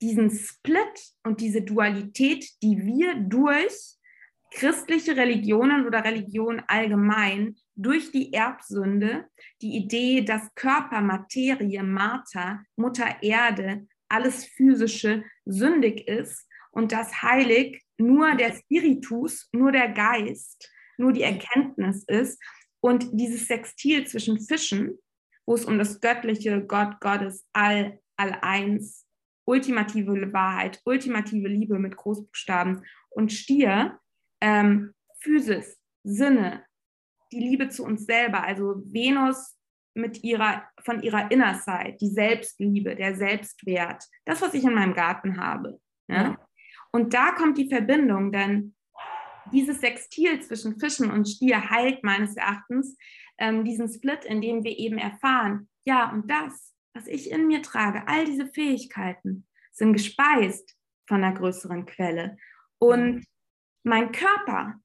S1: diesen Split und diese Dualität, die wir durch christliche Religionen oder Religion allgemein durch die Erbsünde die Idee, dass Körper, Materie, Martha, Mutter Erde, alles physische sündig ist und dass heilig nur der Spiritus, nur der Geist, nur die Erkenntnis ist und dieses Sextil zwischen Fischen, wo es um das göttliche Gott, Gottes, All, All-Eins, ultimative Wahrheit, ultimative Liebe mit Großbuchstaben und Stier, ähm, Physis, Sinne, die Liebe zu uns selber, also Venus mit ihrer, von ihrer Inner Side, die Selbstliebe, der Selbstwert, das, was ich in meinem Garten habe. Ja. Und da kommt die Verbindung, denn dieses Sextil zwischen Fischen und Stier heilt meines Erachtens ähm, diesen Split, in dem wir eben erfahren, ja, und das, was ich in mir trage, all diese Fähigkeiten sind gespeist von einer größeren Quelle. Und mein Körper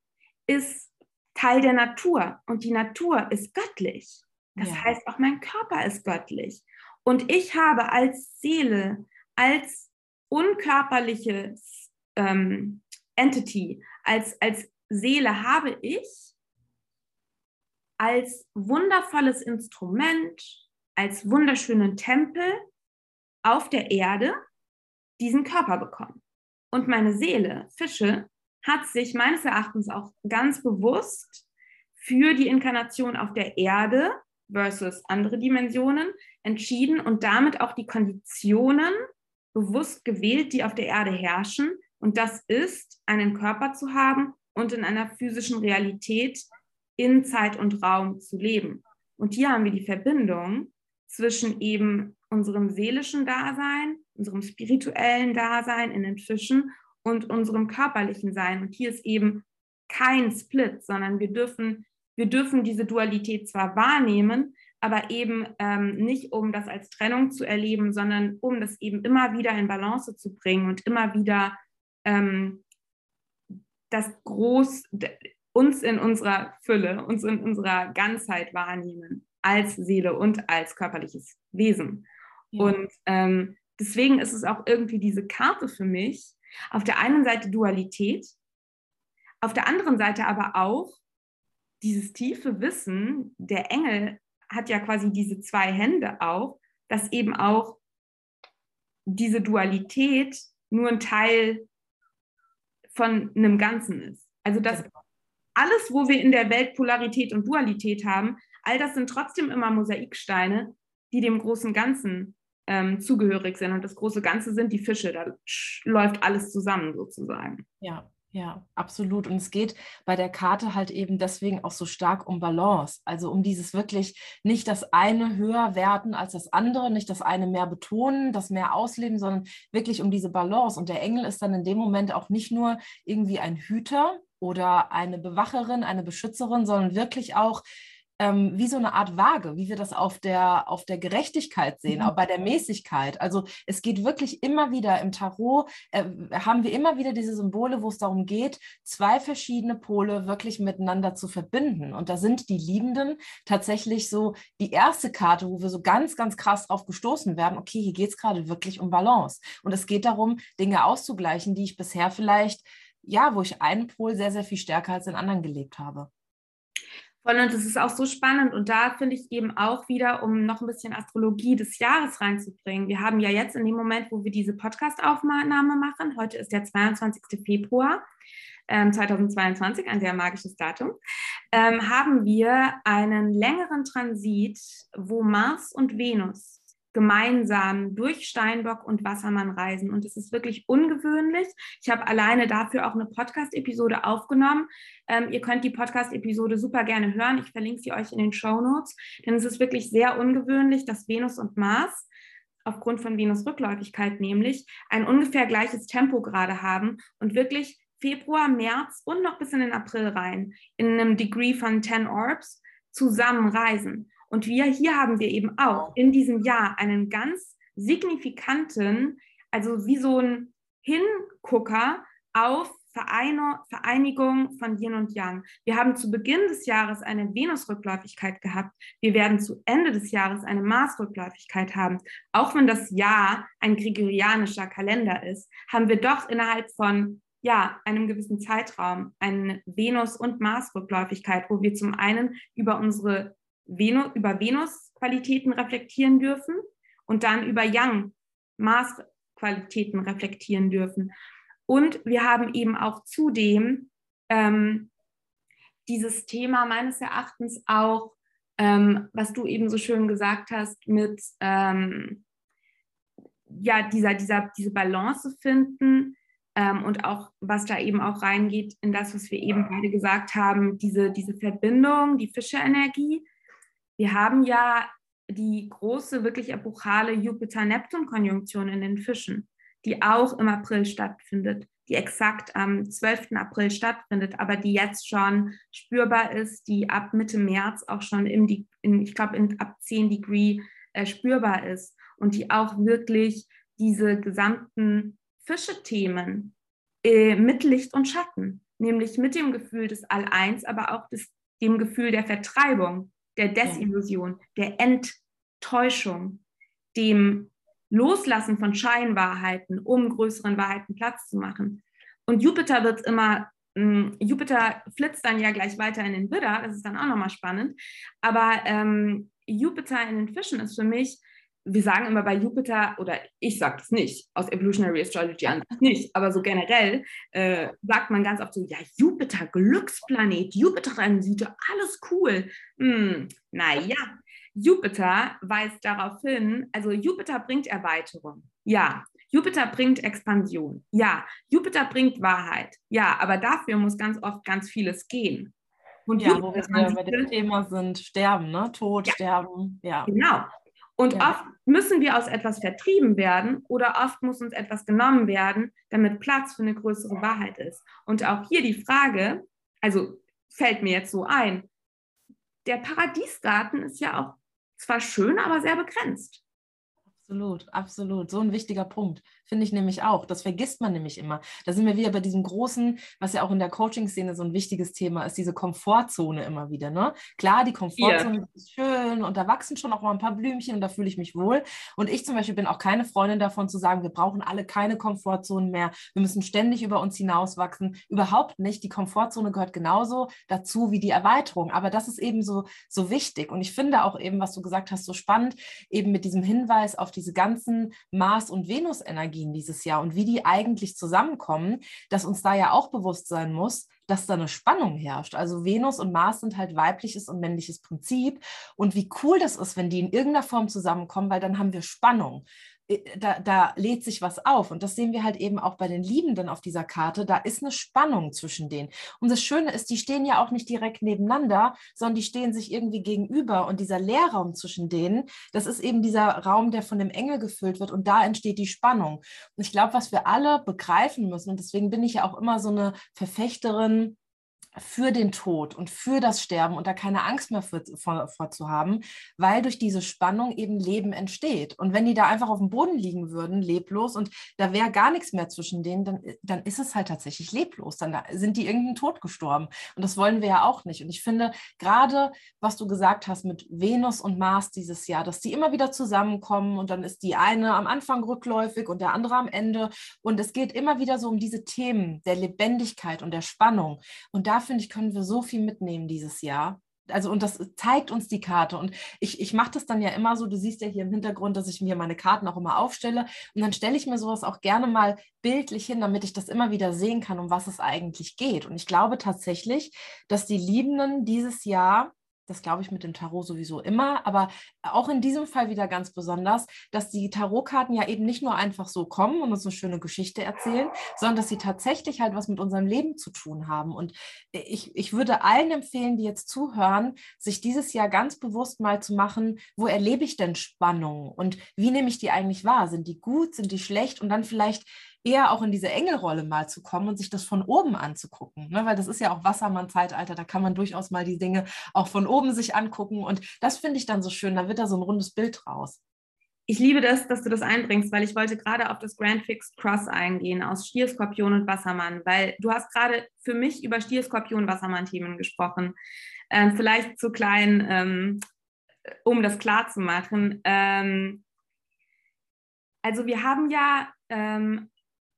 S1: ist Teil der Natur und die Natur ist göttlich. Das ja. heißt, auch mein Körper ist göttlich. Und ich habe als Seele, als unkörperliche ähm, Entity, als, als Seele habe ich als wundervolles Instrument, als wunderschönen Tempel auf der Erde diesen Körper bekommen. Und meine Seele, Fische, hat sich meines Erachtens auch ganz bewusst für die Inkarnation auf der Erde versus andere Dimensionen entschieden und damit auch die Konditionen bewusst gewählt, die auf der Erde herrschen. Und das ist, einen Körper zu haben und in einer physischen Realität in Zeit und Raum zu leben. Und hier haben wir die Verbindung zwischen eben unserem seelischen Dasein, unserem spirituellen Dasein in den Fischen und unserem körperlichen Sein. Und hier ist eben kein Split, sondern wir dürfen, wir dürfen diese Dualität zwar wahrnehmen, aber eben ähm, nicht, um das als Trennung zu erleben, sondern um das eben immer wieder in Balance zu bringen und immer wieder ähm, das Groß, uns in unserer Fülle, uns in unserer Ganzheit wahrnehmen, als Seele und als körperliches Wesen. Ja. Und ähm, deswegen ist es auch irgendwie diese Karte für mich, auf der einen Seite Dualität, auf der anderen Seite aber auch dieses tiefe Wissen, der Engel hat ja quasi diese zwei Hände auch, dass eben auch diese Dualität nur ein Teil von einem Ganzen ist. Also dass, alles, wo wir in der Welt Polarität und Dualität haben, all das sind trotzdem immer Mosaiksteine, die dem großen Ganzen ähm, zugehörig sind. Und das große Ganze sind die Fische. Da läuft alles zusammen sozusagen.
S2: Ja, ja, absolut. Und es geht bei der Karte halt eben deswegen auch so stark um Balance. Also um dieses wirklich nicht das eine höher werten als das andere, nicht das eine mehr betonen, das mehr ausleben, sondern wirklich um diese Balance. Und der Engel ist dann in dem Moment auch nicht nur irgendwie ein Hüter oder eine Bewacherin, eine Beschützerin, sondern wirklich auch ähm, wie so eine Art Waage, wie wir das auf der, auf der Gerechtigkeit sehen, mhm. auch bei der Mäßigkeit. Also es geht wirklich immer wieder im Tarot, äh, haben wir immer wieder diese Symbole, wo es darum geht, zwei verschiedene Pole wirklich miteinander zu verbinden. Und da sind die Liebenden tatsächlich so die erste Karte, wo wir so ganz, ganz krass drauf gestoßen werden, okay, hier geht es gerade wirklich um Balance. Und es geht darum, Dinge auszugleichen, die ich bisher vielleicht, ja, wo ich einen Pol sehr, sehr viel stärker als den anderen gelebt habe.
S1: Voll, und das ist auch so spannend. Und da finde ich eben auch wieder, um noch ein bisschen Astrologie des Jahres reinzubringen. Wir haben ja jetzt in dem Moment, wo wir diese Podcast-Aufnahme machen, heute ist der 22. Februar ähm, 2022, ein sehr magisches Datum, ähm, haben wir einen längeren Transit, wo Mars und Venus gemeinsam durch Steinbock und Wassermann reisen. Und es ist wirklich ungewöhnlich. Ich habe alleine dafür auch eine Podcast-Episode aufgenommen. Ähm, ihr könnt die Podcast-Episode super gerne hören. Ich verlinke sie euch in den Show Notes. Denn es ist wirklich sehr ungewöhnlich, dass Venus und Mars aufgrund von Venus Rückläufigkeit nämlich ein ungefähr gleiches Tempo gerade haben und wirklich Februar, März und noch bis in den April rein in einem Degree von 10 Orbs zusammen reisen. Und wir hier haben wir eben auch in diesem Jahr einen ganz signifikanten, also wie so ein Hingucker auf Vereinigung von Yin und Yang. Wir haben zu Beginn des Jahres eine Venus-Rückläufigkeit gehabt. Wir werden zu Ende des Jahres eine Mars-Rückläufigkeit haben. Auch wenn das Jahr ein gregorianischer Kalender ist, haben wir doch innerhalb von ja, einem gewissen Zeitraum eine Venus- und Mars-Rückläufigkeit, wo wir zum einen über unsere Venus, über Venus-Qualitäten reflektieren dürfen und dann über Yang-Mars-Qualitäten reflektieren dürfen. Und wir haben eben auch zudem ähm, dieses Thema meines Erachtens auch, ähm, was du eben so schön gesagt hast, mit ähm, ja, dieser, dieser, diese Balance finden ähm, und auch, was da eben auch reingeht in das, was wir eben beide gesagt haben, diese, diese Verbindung, die Fische-Energie wir haben ja die große, wirklich epochale Jupiter-Neptun-Konjunktion in den Fischen, die auch im April stattfindet, die exakt am 12. April stattfindet, aber die jetzt schon spürbar ist, die ab Mitte März auch schon im, in, ich glaube, ab 10 Degree äh, spürbar ist und die auch wirklich diese gesamten Fische-Themen äh, mit Licht und Schatten, nämlich mit dem Gefühl des All-Eins, aber auch des, dem Gefühl der Vertreibung der Desillusion, der Enttäuschung, dem Loslassen von Scheinwahrheiten, um größeren Wahrheiten Platz zu machen. Und Jupiter wird immer, ähm, Jupiter flitzt dann ja gleich weiter in den Widder, das ist dann auch nochmal spannend. Aber ähm, Jupiter in den Fischen ist für mich wir sagen immer bei Jupiter, oder ich sage es nicht, aus Evolutionary Astrology an nicht, aber so generell äh, sagt man ganz oft so, ja, Jupiter, Glücksplanet, Jupiter Transite, alles cool. Hm, naja, Jupiter weist darauf hin, also Jupiter bringt Erweiterung, ja. Jupiter bringt Expansion, ja. Jupiter bringt Wahrheit, ja. Aber dafür muss ganz oft ganz vieles gehen.
S2: Und ja, Jupiter wo wir bei dem Thema sind, sterben, ne? Tod, ja. sterben, ja.
S1: Genau. Und ja. oft müssen wir aus etwas vertrieben werden oder oft muss uns etwas genommen werden, damit Platz für eine größere Wahrheit ist. Und auch hier die Frage, also fällt mir jetzt so ein, der Paradiesgarten ist ja auch zwar schön, aber sehr begrenzt.
S2: Absolut, absolut. So ein wichtiger Punkt. Finde ich nämlich auch. Das vergisst man nämlich immer. Da sind wir wieder bei diesem großen, was ja auch in der Coaching-Szene so ein wichtiges Thema ist, diese Komfortzone immer wieder. Ne? Klar, die Komfortzone yeah. ist schön und da wachsen schon auch mal ein paar Blümchen und da fühle ich mich wohl. Und ich zum Beispiel bin auch keine Freundin davon zu sagen, wir brauchen alle keine Komfortzonen mehr. Wir müssen ständig über uns hinauswachsen. Überhaupt nicht. Die Komfortzone gehört genauso dazu wie die Erweiterung. Aber das ist eben so, so wichtig. Und ich finde auch eben, was du gesagt hast, so spannend, eben mit diesem Hinweis auf die diese ganzen Mars- und Venus-Energien dieses Jahr und wie die eigentlich zusammenkommen, dass uns da ja auch bewusst sein muss, dass da eine Spannung herrscht. Also Venus und Mars sind halt weibliches und männliches Prinzip. Und wie cool das ist, wenn die in irgendeiner Form zusammenkommen, weil dann haben wir Spannung. Äh, da, da lädt sich was auf. Und das sehen wir halt eben auch bei den Liebenden auf dieser Karte. Da ist eine Spannung zwischen denen. Und das Schöne ist, die stehen ja auch nicht direkt nebeneinander, sondern die stehen sich irgendwie gegenüber. Und dieser Leerraum zwischen denen, das ist eben dieser Raum, der von dem Engel gefüllt wird. Und da entsteht die Spannung. Und ich glaube, was wir alle begreifen müssen, und deswegen bin ich ja auch immer so eine Verfechterin, für den Tod und für das Sterben und da keine Angst mehr vor, vor, vor, zu haben, weil durch diese Spannung eben Leben entsteht. Und wenn die da einfach auf dem Boden liegen würden, leblos, und da wäre gar nichts mehr zwischen denen, dann, dann ist es halt tatsächlich leblos. Dann sind die irgendeinen Tod gestorben. Und das wollen wir ja auch nicht. Und ich finde, gerade was du gesagt hast mit Venus und Mars dieses Jahr, dass die immer wieder zusammenkommen und dann ist die eine am Anfang rückläufig und der andere am Ende. Und es geht immer wieder so um diese Themen der Lebendigkeit und der Spannung. Und da finde ich, können wir so viel mitnehmen dieses Jahr. Also, und das zeigt uns die Karte. Und ich, ich mache das dann ja immer so, du siehst ja hier im Hintergrund, dass ich mir meine Karten auch immer aufstelle. Und dann stelle ich mir sowas auch gerne mal bildlich hin, damit ich das immer wieder sehen kann, um was es eigentlich geht. Und ich glaube tatsächlich, dass die Liebenden dieses Jahr das glaube ich mit dem Tarot sowieso immer, aber auch in diesem Fall wieder ganz besonders, dass die Tarotkarten ja eben nicht nur einfach so kommen und uns eine schöne Geschichte erzählen, sondern dass sie tatsächlich halt was mit unserem Leben zu tun haben. Und ich, ich würde allen empfehlen, die jetzt zuhören, sich dieses Jahr ganz bewusst mal zu machen, wo erlebe ich denn Spannung und wie nehme ich die eigentlich wahr? Sind die gut, sind die schlecht? Und dann vielleicht eher auch in diese Engelrolle mal zu kommen und sich das von oben anzugucken. Ne? Weil das ist ja auch Wassermann-Zeitalter, da kann man durchaus mal die Dinge auch von oben sich angucken. Und das finde ich dann so schön, da wird da so ein rundes Bild raus.
S1: Ich liebe das, dass du das einbringst, weil ich wollte gerade auf das Grand Fixed Cross eingehen aus Stier, Skorpion und Wassermann, weil du hast gerade für mich über Stier, Skorpion, Wassermann-Themen gesprochen. Ähm, vielleicht zu klein, ähm, um das klar zu machen. Ähm, also wir haben ja ähm,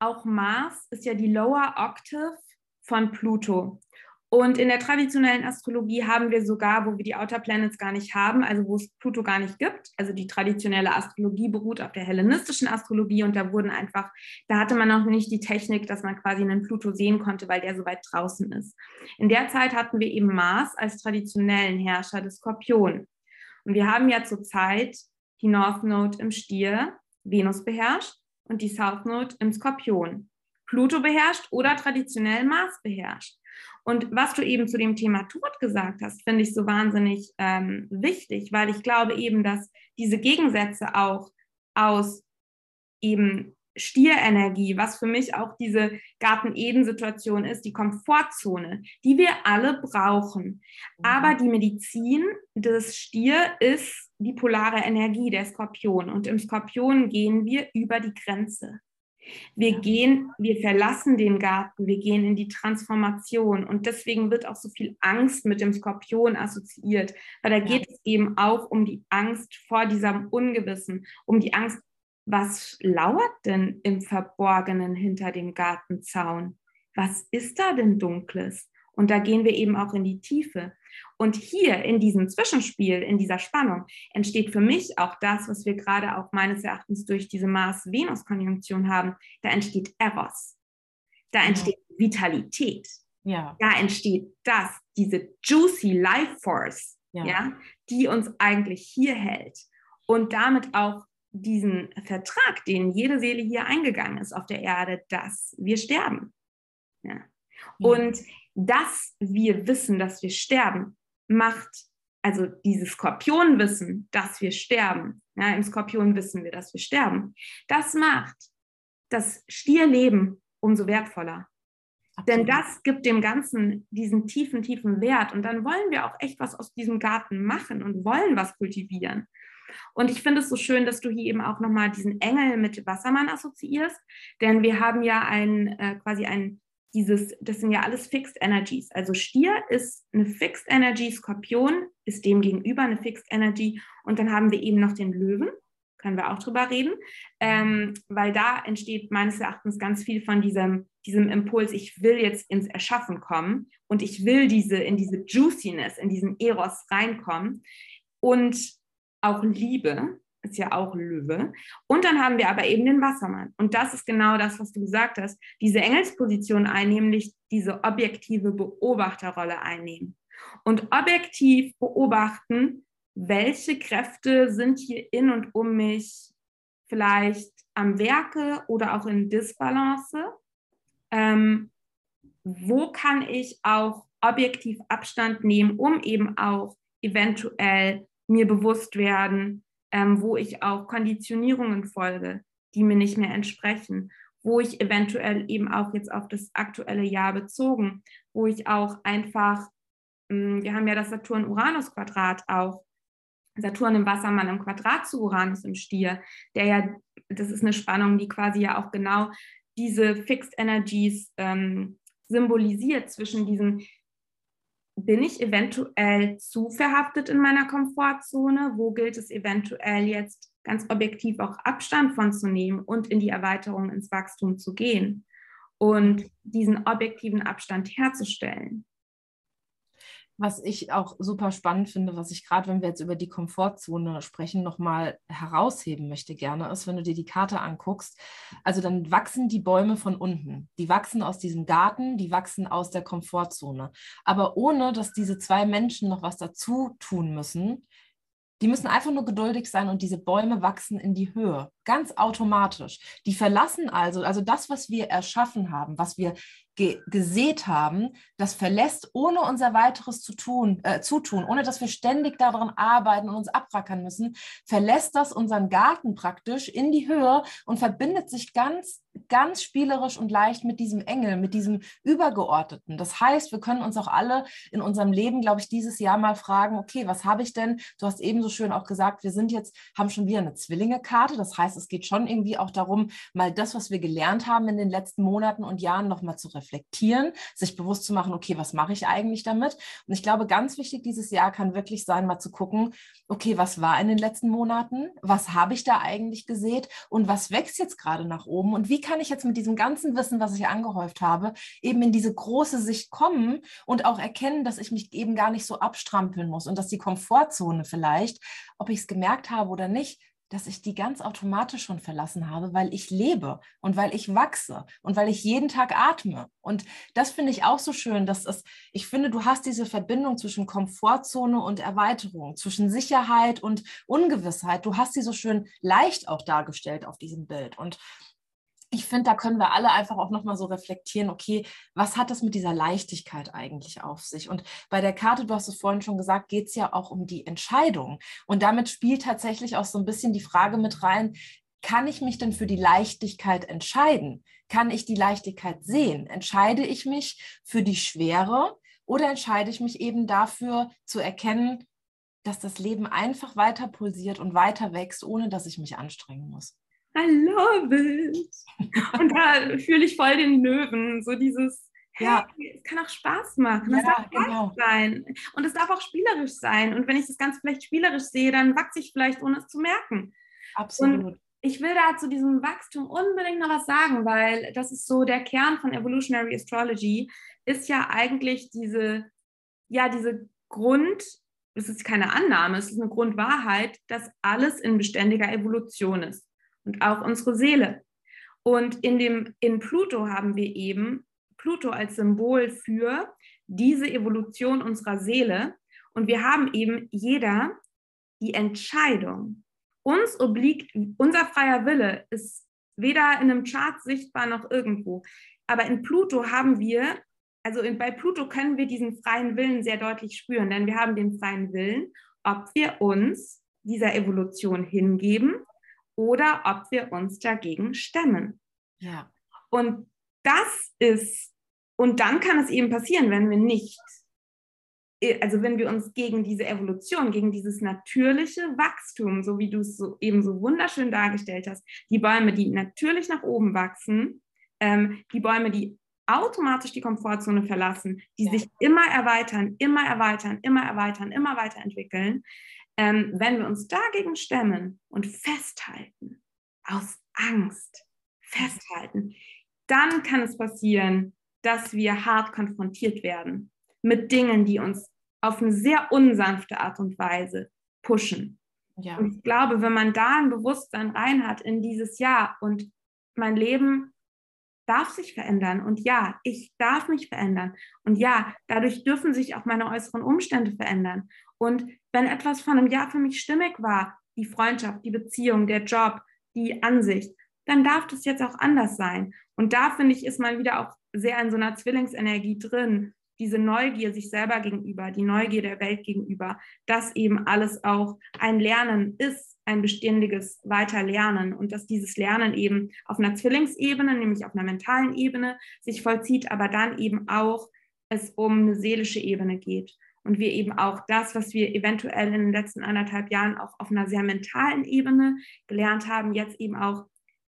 S1: auch Mars ist ja die Lower Octave von Pluto. Und in der traditionellen Astrologie haben wir sogar, wo wir die Outer Planets gar nicht haben, also wo es Pluto gar nicht gibt. Also die traditionelle Astrologie beruht auf der hellenistischen Astrologie und da wurden einfach, da hatte man noch nicht die Technik, dass man quasi einen Pluto sehen konnte, weil der so weit draußen ist. In der Zeit hatten wir eben Mars als traditionellen Herrscher des Skorpion. Und wir haben ja zurzeit die North Node im Stier, Venus beherrscht und die South Node im Skorpion. Pluto beherrscht oder traditionell Mars beherrscht. Und was du eben zu dem Thema Tod gesagt hast, finde ich so wahnsinnig ähm, wichtig, weil ich glaube eben, dass diese Gegensätze auch aus eben Stierenergie, was für mich auch diese Garten-Eden-Situation ist, die Komfortzone, die wir alle brauchen. Mhm. Aber die Medizin des Stier ist die polare Energie der Skorpion. Und im Skorpion gehen wir über die Grenze. Wir gehen, wir verlassen den Garten, wir gehen in die Transformation und deswegen wird auch so viel Angst mit dem Skorpion assoziiert, weil da geht es eben auch um die Angst vor diesem Ungewissen, um die Angst was lauert denn im Verborgenen hinter dem Gartenzaun? Was ist da denn Dunkles? Und da gehen wir eben auch in die Tiefe. Und hier in diesem Zwischenspiel, in dieser Spannung, entsteht für mich auch das, was wir gerade auch meines Erachtens durch diese Mars-Venus-Konjunktion haben. Da entsteht Eros. Da entsteht ja. Vitalität. Ja. Da entsteht das, diese juicy Life Force, ja. ja, die uns eigentlich hier hält und damit auch diesen Vertrag, den jede Seele hier eingegangen ist auf der Erde, dass wir sterben. Ja. Ja. Und dass wir wissen, dass wir sterben, macht, also dieses Skorpionwissen, dass wir sterben, ja, im Skorpion wissen wir, dass wir sterben, das macht das Stierleben umso wertvoller. Absolut. Denn das gibt dem Ganzen diesen tiefen, tiefen Wert. Und dann wollen wir auch echt was aus diesem Garten machen und wollen was kultivieren. Und ich finde es so schön, dass du hier eben auch nochmal diesen Engel mit Wassermann assoziierst, denn wir haben ja ein, äh, quasi ein, dieses, das sind ja alles Fixed Energies. Also Stier ist eine Fixed Energy, Skorpion ist dem gegenüber eine Fixed Energy und dann haben wir eben noch den Löwen, können wir auch drüber reden, ähm, weil da entsteht meines Erachtens ganz viel von diesem, diesem Impuls, ich will jetzt ins Erschaffen kommen und ich will diese, in diese Juiciness, in diesen Eros reinkommen. Und auch Liebe ist ja auch Löwe. Und dann haben wir aber eben den Wassermann. Und das ist genau das, was du gesagt hast. Diese Engelsposition einnehmen, nämlich diese objektive Beobachterrolle einnehmen. Und objektiv beobachten, welche Kräfte sind hier in und um mich vielleicht am Werke oder auch in Disbalance. Ähm, wo kann ich auch objektiv Abstand nehmen, um eben auch eventuell mir bewusst werden, ähm, wo ich auch Konditionierungen folge, die mir nicht mehr entsprechen, wo ich eventuell eben auch jetzt auf das aktuelle Jahr bezogen, wo ich auch einfach, mh, hm, wir haben ja das Saturn-Uranus-Quadrat auch, Saturn im Wassermann im Quadrat zu Uranus im Stier, der ja, das ist eine Spannung, die quasi ja auch genau diese Fixed Energies ähm, symbolisiert zwischen diesen bin ich eventuell zu verhaftet in meiner Komfortzone? Wo gilt es eventuell jetzt ganz objektiv auch Abstand von zu nehmen und in die Erweiterung ins Wachstum zu gehen und diesen objektiven Abstand herzustellen?
S2: Was ich auch super spannend finde, was ich gerade, wenn wir jetzt über die Komfortzone sprechen, nochmal herausheben möchte gerne, ist, wenn du dir die Karte anguckst, also dann wachsen die Bäume von unten. Die wachsen aus diesem Garten, die wachsen aus der Komfortzone. Aber ohne, dass diese zwei Menschen noch was dazu tun müssen, die müssen einfach nur geduldig sein und diese Bäume wachsen in die Höhe, ganz automatisch. Die verlassen also, also das, was wir erschaffen haben, was wir ge gesät haben, das verlässt ohne unser weiteres zu tun, äh, Zutun, ohne dass wir ständig daran arbeiten und uns abrackern müssen, verlässt das unseren Garten praktisch in die Höhe und verbindet sich ganz, ganz spielerisch und leicht mit diesem Engel, mit diesem Übergeordneten. Das heißt, wir können uns auch alle in unserem Leben, glaube ich, dieses Jahr mal fragen, okay, was habe ich denn? Du hast eben so schön auch gesagt, wir sind jetzt, haben schon wieder eine Zwillinge-Karte. Das heißt, es geht schon irgendwie auch darum, mal das, was wir gelernt haben in den letzten Monaten und Jahren nochmal zu reflektieren reflektieren, sich bewusst zu machen, okay, was mache ich eigentlich damit? Und ich glaube, ganz wichtig dieses Jahr kann wirklich sein, mal zu gucken, okay, was war in den letzten Monaten? Was habe ich da eigentlich gesät? Und was wächst jetzt gerade nach oben? Und wie kann ich jetzt mit diesem ganzen Wissen, was ich angehäuft habe, eben in diese große Sicht kommen und auch erkennen, dass ich mich eben gar nicht so abstrampeln muss und dass die Komfortzone vielleicht, ob ich es gemerkt habe oder nicht, dass ich die ganz automatisch schon verlassen habe, weil ich lebe und weil ich wachse und weil ich jeden Tag atme. Und das finde ich auch so schön, dass es, ich finde, du hast diese Verbindung zwischen Komfortzone und Erweiterung, zwischen Sicherheit und Ungewissheit. Du hast sie so schön leicht auch dargestellt auf diesem Bild. Und ich finde, da können wir alle einfach auch nochmal so reflektieren, okay, was hat das mit dieser Leichtigkeit eigentlich auf sich? Und bei der Karte, du hast es vorhin schon gesagt, geht es ja auch um die Entscheidung. Und damit spielt tatsächlich auch so ein bisschen die Frage mit rein, kann ich mich denn für die Leichtigkeit entscheiden? Kann ich die Leichtigkeit sehen? Entscheide ich mich für die Schwere oder entscheide ich mich eben dafür zu erkennen, dass das Leben einfach weiter pulsiert und weiter wächst, ohne dass ich mich anstrengen muss?
S1: I love it. Und da fühle ich voll den Löwen, so dieses, ja, hey, es kann auch Spaß machen. Ja, es darf genau. sein. Und es darf auch spielerisch sein. Und wenn ich das Ganze vielleicht spielerisch sehe, dann wachse ich vielleicht, ohne es zu merken.
S2: Absolut. Und
S1: ich will da zu diesem Wachstum unbedingt noch was sagen, weil das ist so der Kern von Evolutionary Astrology, ist ja eigentlich diese, ja, diese Grund, es ist keine Annahme, es ist eine Grundwahrheit, dass alles in beständiger Evolution ist und auch unsere Seele. Und in, dem, in Pluto haben wir eben Pluto als Symbol für diese Evolution unserer Seele. Und wir haben eben jeder die Entscheidung. Uns obliegt, unser freier Wille ist weder in einem Chart sichtbar noch irgendwo. Aber in Pluto haben wir, also in, bei Pluto können wir diesen freien Willen sehr deutlich spüren, denn wir haben den freien Willen, ob wir uns dieser Evolution hingeben oder ob wir uns dagegen stemmen.
S2: Ja.
S1: Und das ist, und dann kann es eben passieren, wenn wir nicht, also wenn wir uns gegen diese Evolution, gegen dieses natürliche Wachstum, so wie du es so eben so wunderschön dargestellt hast, die Bäume, die natürlich nach oben wachsen, ähm, die Bäume, die automatisch die Komfortzone verlassen, die ja. sich immer erweitern, immer erweitern, immer erweitern, immer weiterentwickeln, ähm, wenn wir uns dagegen stemmen und festhalten, aus Angst festhalten, dann kann es passieren, dass wir hart konfrontiert werden mit Dingen, die uns auf eine sehr unsanfte Art und Weise pushen. Ja. Und ich glaube, wenn man da ein Bewusstsein rein hat in dieses Jahr und mein Leben darf sich verändern und ja, ich darf mich verändern und ja, dadurch dürfen sich auch meine äußeren Umstände verändern. Und wenn etwas von einem Jahr für mich stimmig war, die Freundschaft, die Beziehung, der Job, die Ansicht, dann darf das jetzt auch anders sein. Und da finde ich, ist man wieder auch sehr in so einer Zwillingsenergie drin, diese Neugier sich selber gegenüber, die Neugier der Welt gegenüber, dass eben alles auch ein Lernen ist, ein beständiges Weiterlernen und dass dieses Lernen eben auf einer Zwillingsebene, nämlich auf einer mentalen Ebene, sich vollzieht, aber dann eben auch es um eine seelische Ebene geht. Und wir eben auch das, was wir eventuell in den letzten anderthalb Jahren auch auf einer sehr mentalen Ebene gelernt haben, jetzt eben auch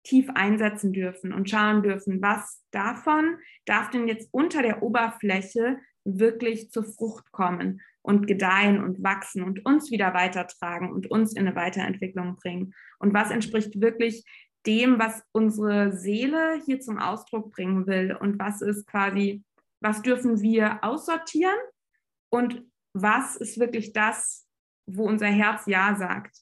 S1: tief einsetzen dürfen und schauen dürfen, was davon darf denn jetzt unter der Oberfläche wirklich zur Frucht kommen und gedeihen und wachsen und uns wieder weitertragen und uns in eine Weiterentwicklung bringen. Und was entspricht wirklich dem, was unsere Seele hier zum Ausdruck bringen will und was ist quasi, was dürfen wir aussortieren und was ist wirklich das, wo unser Herz Ja sagt.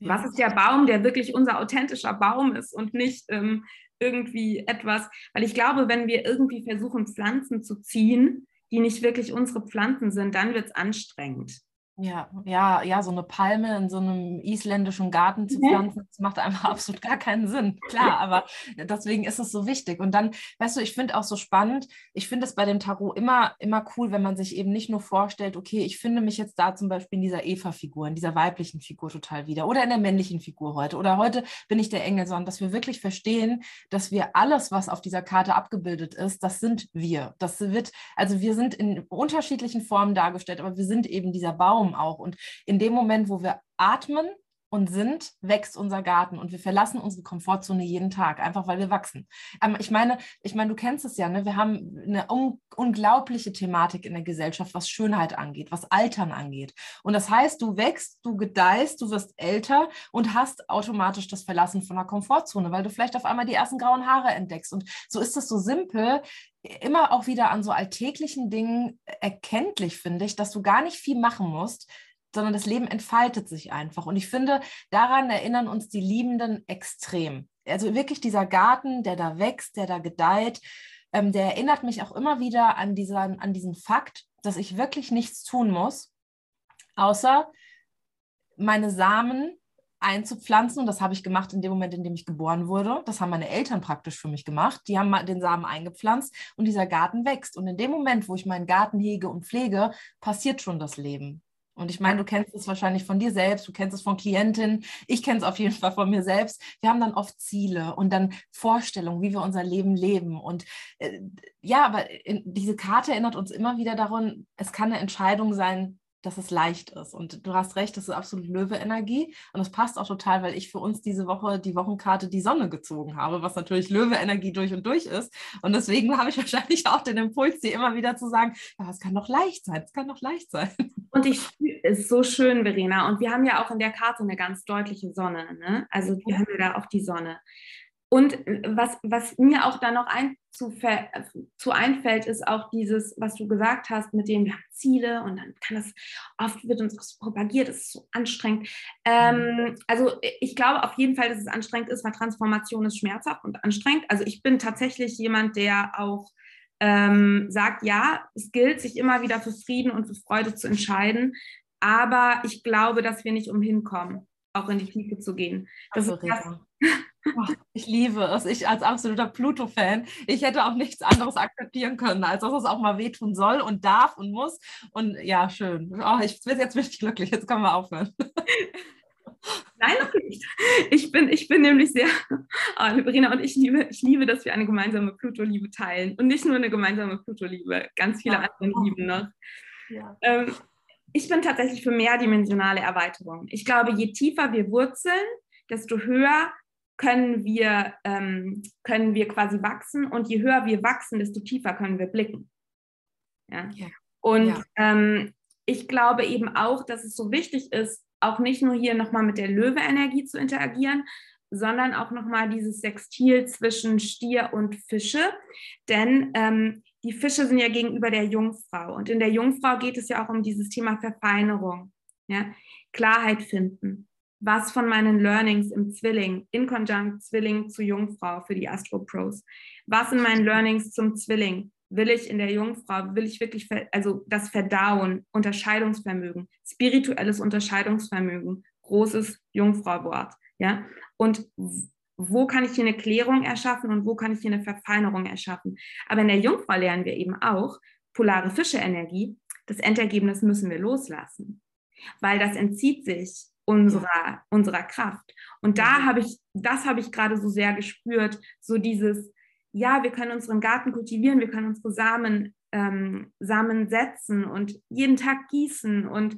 S1: Was ist der Baum, der wirklich unser authentischer Baum ist und nicht ähm, irgendwie etwas, weil ich glaube, wenn wir irgendwie versuchen, Pflanzen zu ziehen, die nicht wirklich unsere Pflanzen sind, dann wird es anstrengend.
S2: Ja, ja, ja, so eine Palme in so einem isländischen Garten zu pflanzen, das macht einfach absolut gar keinen Sinn. Klar, aber deswegen ist es so wichtig. Und dann, weißt du, ich finde auch so spannend, ich finde es bei dem Tarot immer, immer cool, wenn man sich eben nicht nur vorstellt, okay, ich finde mich jetzt da zum Beispiel in dieser Eva-Figur, in dieser weiblichen Figur total wieder oder in der männlichen Figur heute oder heute bin ich der Engel, sondern dass wir wirklich verstehen, dass wir alles, was auf dieser Karte abgebildet ist, das sind wir. Das wird, also wir sind in unterschiedlichen Formen dargestellt, aber wir sind eben dieser Baum Raum auch. Und in dem Moment, wo wir atmen und sind, wächst unser Garten und wir verlassen unsere Komfortzone jeden Tag, einfach weil wir wachsen. Ähm, ich meine, ich meine, du kennst es ja, ne? wir haben eine un unglaubliche Thematik in der Gesellschaft, was Schönheit angeht, was Altern angeht. Und das heißt, du wächst, du gedeihst, du wirst älter und hast automatisch das Verlassen von der Komfortzone, weil du vielleicht auf einmal die ersten grauen Haare entdeckst. Und so ist es so simpel immer auch wieder an so alltäglichen Dingen erkenntlich, finde ich, dass du gar nicht viel machen musst, sondern das Leben entfaltet sich einfach. Und ich finde, daran erinnern uns die Liebenden extrem. Also wirklich dieser Garten, der da wächst, der da gedeiht, ähm, der erinnert mich auch immer wieder an, dieser, an diesen Fakt, dass ich wirklich nichts tun muss, außer meine Samen einzupflanzen. Und das habe ich gemacht in dem Moment, in dem ich geboren wurde. Das haben meine Eltern praktisch für mich gemacht. Die haben den Samen eingepflanzt und dieser Garten wächst. Und in dem Moment, wo ich meinen Garten hege und pflege, passiert schon das Leben. Und ich meine, du kennst es wahrscheinlich von dir selbst, du kennst es von Klientinnen, ich kenne es auf jeden Fall von mir selbst. Wir haben dann oft Ziele und dann Vorstellungen, wie wir unser Leben leben. Und äh, ja, aber in, diese Karte erinnert uns immer wieder daran, es kann eine Entscheidung sein, dass es leicht ist. Und du hast recht, das ist absolut Löwe-Energie. Und das passt auch total, weil ich für uns diese Woche die Wochenkarte die Sonne gezogen habe, was natürlich Löwe-Energie durch und durch ist. Und deswegen habe ich wahrscheinlich auch den Impuls, dir immer wieder zu sagen, ja, es kann doch leicht sein, es kann doch leicht sein.
S1: Und ich ist so schön, Verena. Und wir haben ja auch in der Karte eine ganz deutliche Sonne. Ne? Also wir haben ja da auch die Sonne. Und äh, was, was mir auch da noch ein, zu, zu, einfällt, ist auch dieses, was du gesagt hast, mit dem wir haben Ziele und dann kann das, oft wird uns das propagiert, es ist so anstrengend. Ähm, mhm. also ich glaube auf jeden Fall, dass es anstrengend ist, weil Transformation ist schmerzhaft und anstrengend. Also ich bin tatsächlich jemand, der auch ähm, sagt, ja, es gilt, sich immer wieder für Frieden und für Freude zu entscheiden. Aber ich glaube, dass wir nicht umhin kommen, auch in die Tiefe zu gehen. Das also, ist das,
S2: Ich liebe es. Ich als absoluter Pluto-Fan, ich hätte auch nichts anderes akzeptieren können, als dass es auch mal wehtun soll und darf und muss. Und ja, schön. Oh, ich bin jetzt richtig glücklich. Jetzt können wir aufhören.
S1: Nein, noch nicht. Ich bin, ich bin nämlich sehr, oh, Verena und ich liebe, ich liebe, dass wir eine gemeinsame Pluto-Liebe teilen. Und nicht nur eine gemeinsame Pluto-Liebe, ganz viele ja. andere Lieben noch. Ja. Ähm, ich bin tatsächlich für mehrdimensionale Erweiterung. Ich glaube, je tiefer wir wurzeln, desto höher können wir, ähm, können wir quasi wachsen und je höher wir wachsen, desto tiefer können wir blicken. Ja? ja. Und ja. Ähm, ich glaube eben auch, dass es so wichtig ist, auch nicht nur hier nochmal mit der Löwe-Energie zu interagieren, sondern auch nochmal dieses Sextil zwischen Stier und Fische. Denn ähm, die Fische sind ja gegenüber der Jungfrau. Und in der Jungfrau geht es ja auch um dieses Thema Verfeinerung. Ja? Klarheit finden. Was von meinen Learnings im Zwilling, in Konjunkt Zwilling zu Jungfrau für die Astro Pros? Was in meinen Learnings zum Zwilling? Will ich in der Jungfrau, will ich wirklich, also das Verdauen, Unterscheidungsvermögen, spirituelles Unterscheidungsvermögen, großes Jungfrau-Wort. Ja? Und wo kann ich hier eine Klärung erschaffen und wo kann ich hier eine Verfeinerung erschaffen. Aber in der Jungfrau lernen wir eben auch, polare Fische-Energie, das Endergebnis müssen wir loslassen, weil das entzieht sich unserer, unserer Kraft. Und da mhm. habe ich, das habe ich gerade so sehr gespürt, so dieses, ja, wir können unseren Garten kultivieren, wir können unsere Samen, ähm, Samen setzen und jeden Tag gießen und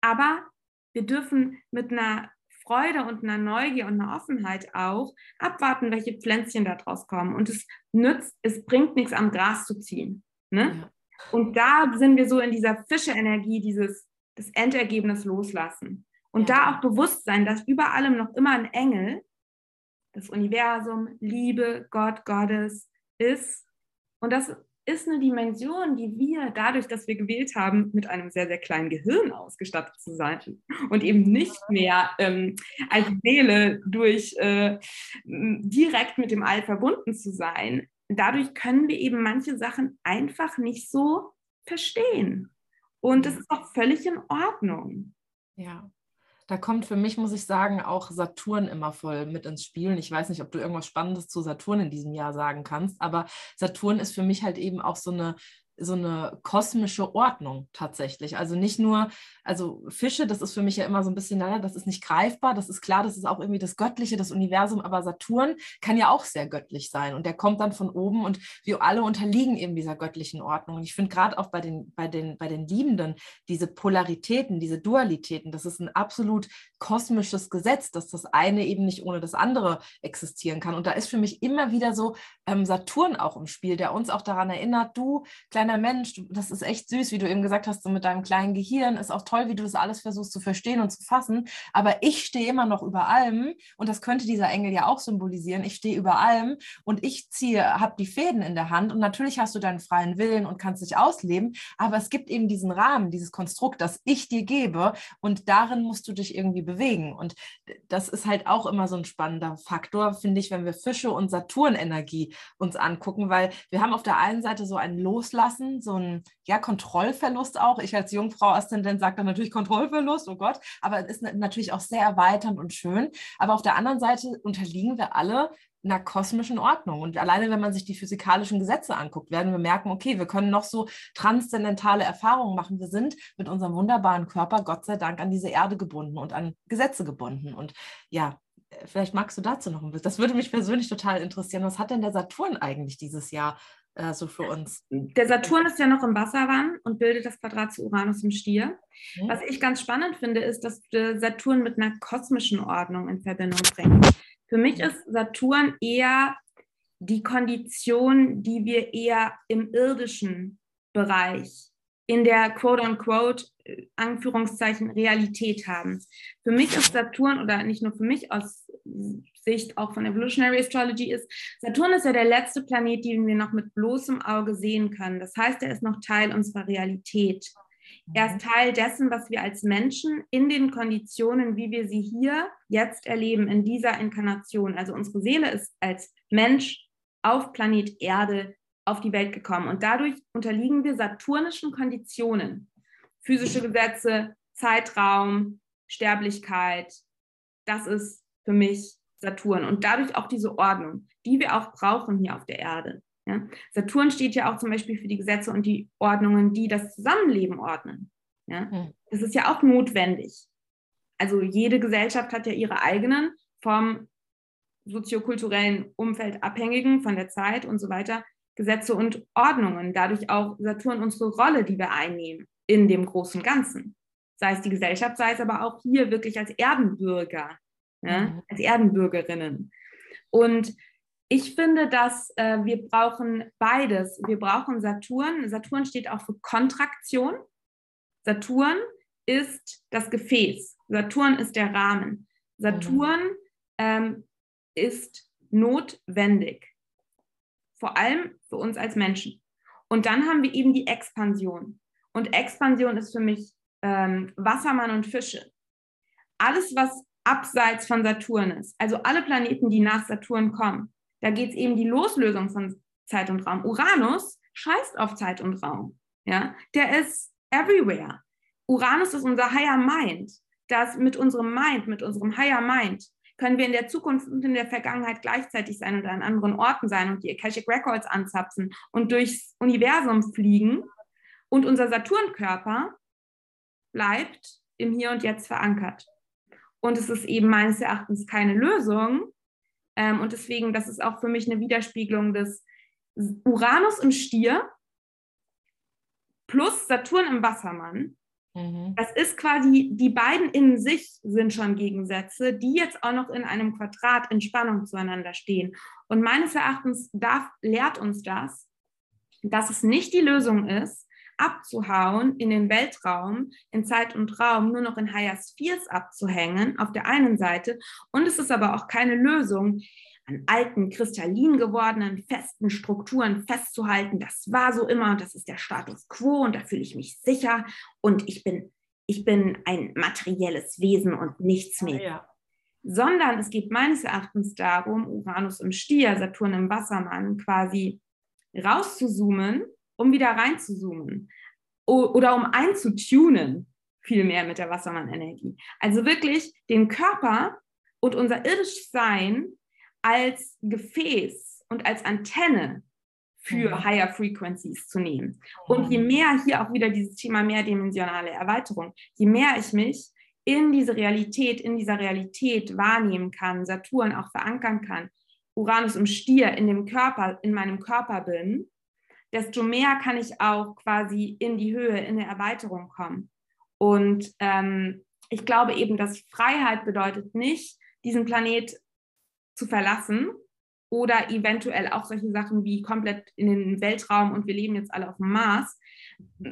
S1: aber wir dürfen mit einer Freude und einer Neugier und einer Offenheit auch abwarten, welche Pflänzchen da draus kommen. Und es nützt, es bringt nichts am Gras zu ziehen. Ne? Ja. Und da sind wir so in dieser Fische-Energie, dieses das Endergebnis loslassen. Und ja. da auch bewusst sein, dass über allem noch immer ein Engel, das Universum, Liebe, Gott, Gottes ist. Und das ist eine Dimension, die wir dadurch, dass wir gewählt haben, mit einem sehr, sehr kleinen Gehirn ausgestattet zu sein und eben nicht mehr ähm, als Seele durch äh, direkt mit dem All verbunden zu sein. Dadurch können wir eben manche Sachen einfach nicht so verstehen. Und das ist auch völlig in Ordnung.
S2: Ja, da kommt für mich, muss ich sagen, auch Saturn immer voll mit ins Spiel. Ich weiß nicht, ob du irgendwas Spannendes zu Saturn in diesem Jahr sagen kannst, aber Saturn ist für mich halt eben auch so eine so eine kosmische Ordnung tatsächlich. Also nicht nur, also Fische, das ist für mich ja immer so ein bisschen, naja, das ist nicht greifbar, das ist klar, das ist auch irgendwie das Göttliche, das Universum, aber Saturn kann ja auch sehr göttlich sein und der kommt dann von oben und wir alle unterliegen eben dieser göttlichen Ordnung. Und ich finde gerade auch bei den, bei, den, bei den Liebenden diese Polaritäten, diese Dualitäten, das ist ein absolut kosmisches Gesetz, dass das eine eben nicht ohne das andere existieren kann. Und da ist für mich immer wieder so ähm, Saturn auch im Spiel, der uns auch daran erinnert, du, kleine kleiner Mensch, das ist echt süß, wie du eben gesagt hast, so mit deinem kleinen Gehirn, ist auch toll, wie du das alles versuchst zu verstehen und zu fassen. Aber ich stehe immer noch über allem und das könnte dieser Engel ja auch symbolisieren. Ich stehe über allem und ich ziehe, habe die Fäden in der Hand und natürlich hast du deinen freien Willen und kannst dich ausleben, aber es gibt eben diesen Rahmen, dieses Konstrukt, das ich dir gebe und darin musst du dich irgendwie bewegen. Und das ist halt auch immer so ein spannender Faktor, finde ich, wenn wir Fische und Saturnenergie uns angucken, weil wir haben auf der einen Seite so ein Loslassen lassen, so ein ja, Kontrollverlust auch. Ich als Jungfrau Aszendent sage dann natürlich Kontrollverlust, oh Gott, aber es ist natürlich auch sehr erweiternd und schön. Aber auf der anderen Seite unterliegen wir alle einer kosmischen Ordnung. Und alleine, wenn man sich die physikalischen Gesetze anguckt, werden wir merken, okay, wir können noch so transzendentale Erfahrungen machen. Wir sind mit unserem wunderbaren Körper, Gott sei Dank, an diese Erde gebunden und an Gesetze gebunden. Und ja, vielleicht magst du dazu noch ein bisschen. Das würde mich persönlich total interessieren. Was hat denn der Saturn eigentlich dieses Jahr also für uns.
S1: Der Saturn ist ja noch im Wasserwann und bildet das Quadrat zu Uranus im Stier. Mhm. Was ich ganz spannend finde, ist, dass Saturn mit einer kosmischen Ordnung in Verbindung bringt. Für mich ist Saturn eher die Kondition, die wir eher im irdischen Bereich, in der quote-unquote, Anführungszeichen, Realität haben. Für mich ist Saturn, oder nicht nur für mich, aus Sicht auch von Evolutionary Astrology ist, Saturn ist ja der letzte Planet, den wir noch mit bloßem Auge sehen können. Das heißt, er ist noch Teil unserer Realität. Er ist mhm. Teil dessen, was wir als Menschen in den Konditionen, wie wir sie hier jetzt erleben, in dieser Inkarnation. Also unsere Seele ist als Mensch auf Planet Erde auf die Welt gekommen. Und dadurch unterliegen wir saturnischen Konditionen. Physische Gesetze, Zeitraum, Sterblichkeit. Das ist für mich Saturn und dadurch auch diese Ordnung, die wir auch brauchen hier auf der Erde. Ja? Saturn steht ja auch zum Beispiel für die Gesetze und die Ordnungen, die das Zusammenleben ordnen. Ja? Hm. Das ist ja auch notwendig. Also jede Gesellschaft hat ja ihre eigenen vom soziokulturellen Umfeld abhängigen, von der Zeit und so weiter, Gesetze und Ordnungen. Dadurch auch Saturn unsere Rolle, die wir einnehmen in dem großen Ganzen. Sei es die Gesellschaft, sei es aber auch hier wirklich als Erdenbürger ja, mhm. als Erdenbürgerinnen. Und ich finde, dass äh, wir brauchen beides. Wir brauchen Saturn. Saturn steht auch für Kontraktion. Saturn ist das Gefäß. Saturn ist der Rahmen. Saturn mhm. ähm, ist notwendig. Vor allem für uns als Menschen. Und dann haben wir eben die Expansion. Und Expansion ist für mich ähm, Wassermann und Fische. Alles, was abseits von Saturn ist, also alle Planeten, die nach Saturn kommen, da geht es eben die Loslösung von Zeit und Raum. Uranus scheißt auf Zeit und Raum. Ja? Der ist everywhere. Uranus ist unser Higher Mind. Das mit unserem Mind, mit unserem Higher Mind, können wir in der Zukunft und in der Vergangenheit gleichzeitig sein und an anderen Orten sein und die Akashic Records anzapfen und durchs Universum fliegen. Und unser Saturnkörper bleibt im Hier und Jetzt verankert. Und es ist eben meines Erachtens keine Lösung. Ähm, und deswegen, das ist auch für mich eine Widerspiegelung des Uranus im Stier plus Saturn im Wassermann Mhm. Das ist quasi, die beiden in sich sind schon Gegensätze, die jetzt auch noch in einem Quadrat in Spannung zueinander stehen. Und meines Erachtens darf, lehrt uns das, dass es nicht die Lösung ist, abzuhauen in den Weltraum, in Zeit und Raum, nur noch in Higher Spheres abzuhängen, auf der einen Seite. Und es ist aber auch keine Lösung, an alten, kristallin gewordenen, festen Strukturen festzuhalten. Das war so immer und das ist der Status quo und da fühle ich mich sicher und ich bin, ich bin ein materielles Wesen und nichts mehr. Ja. Sondern es geht meines Erachtens darum, Uranus im Stier, Saturn im Wassermann quasi rauszuzoomen, um wieder reinzuzoomen oder um einzutunen, vielmehr mit der Wassermann-Energie. Also wirklich den Körper und unser irdisches Sein als Gefäß und als Antenne für mhm. Higher Frequencies zu nehmen. Und je mhm. mehr hier auch wieder dieses Thema mehrdimensionale Erweiterung, je mehr ich mich in diese Realität, in dieser Realität wahrnehmen kann, Saturn auch verankern kann, Uranus im Stier in dem Körper, in meinem Körper bin, desto mehr kann ich auch quasi in die Höhe, in eine Erweiterung kommen. Und ähm, ich glaube eben, dass Freiheit bedeutet nicht, diesen Planet zu verlassen oder eventuell auch solche Sachen wie komplett in den Weltraum und wir leben jetzt alle auf dem Mars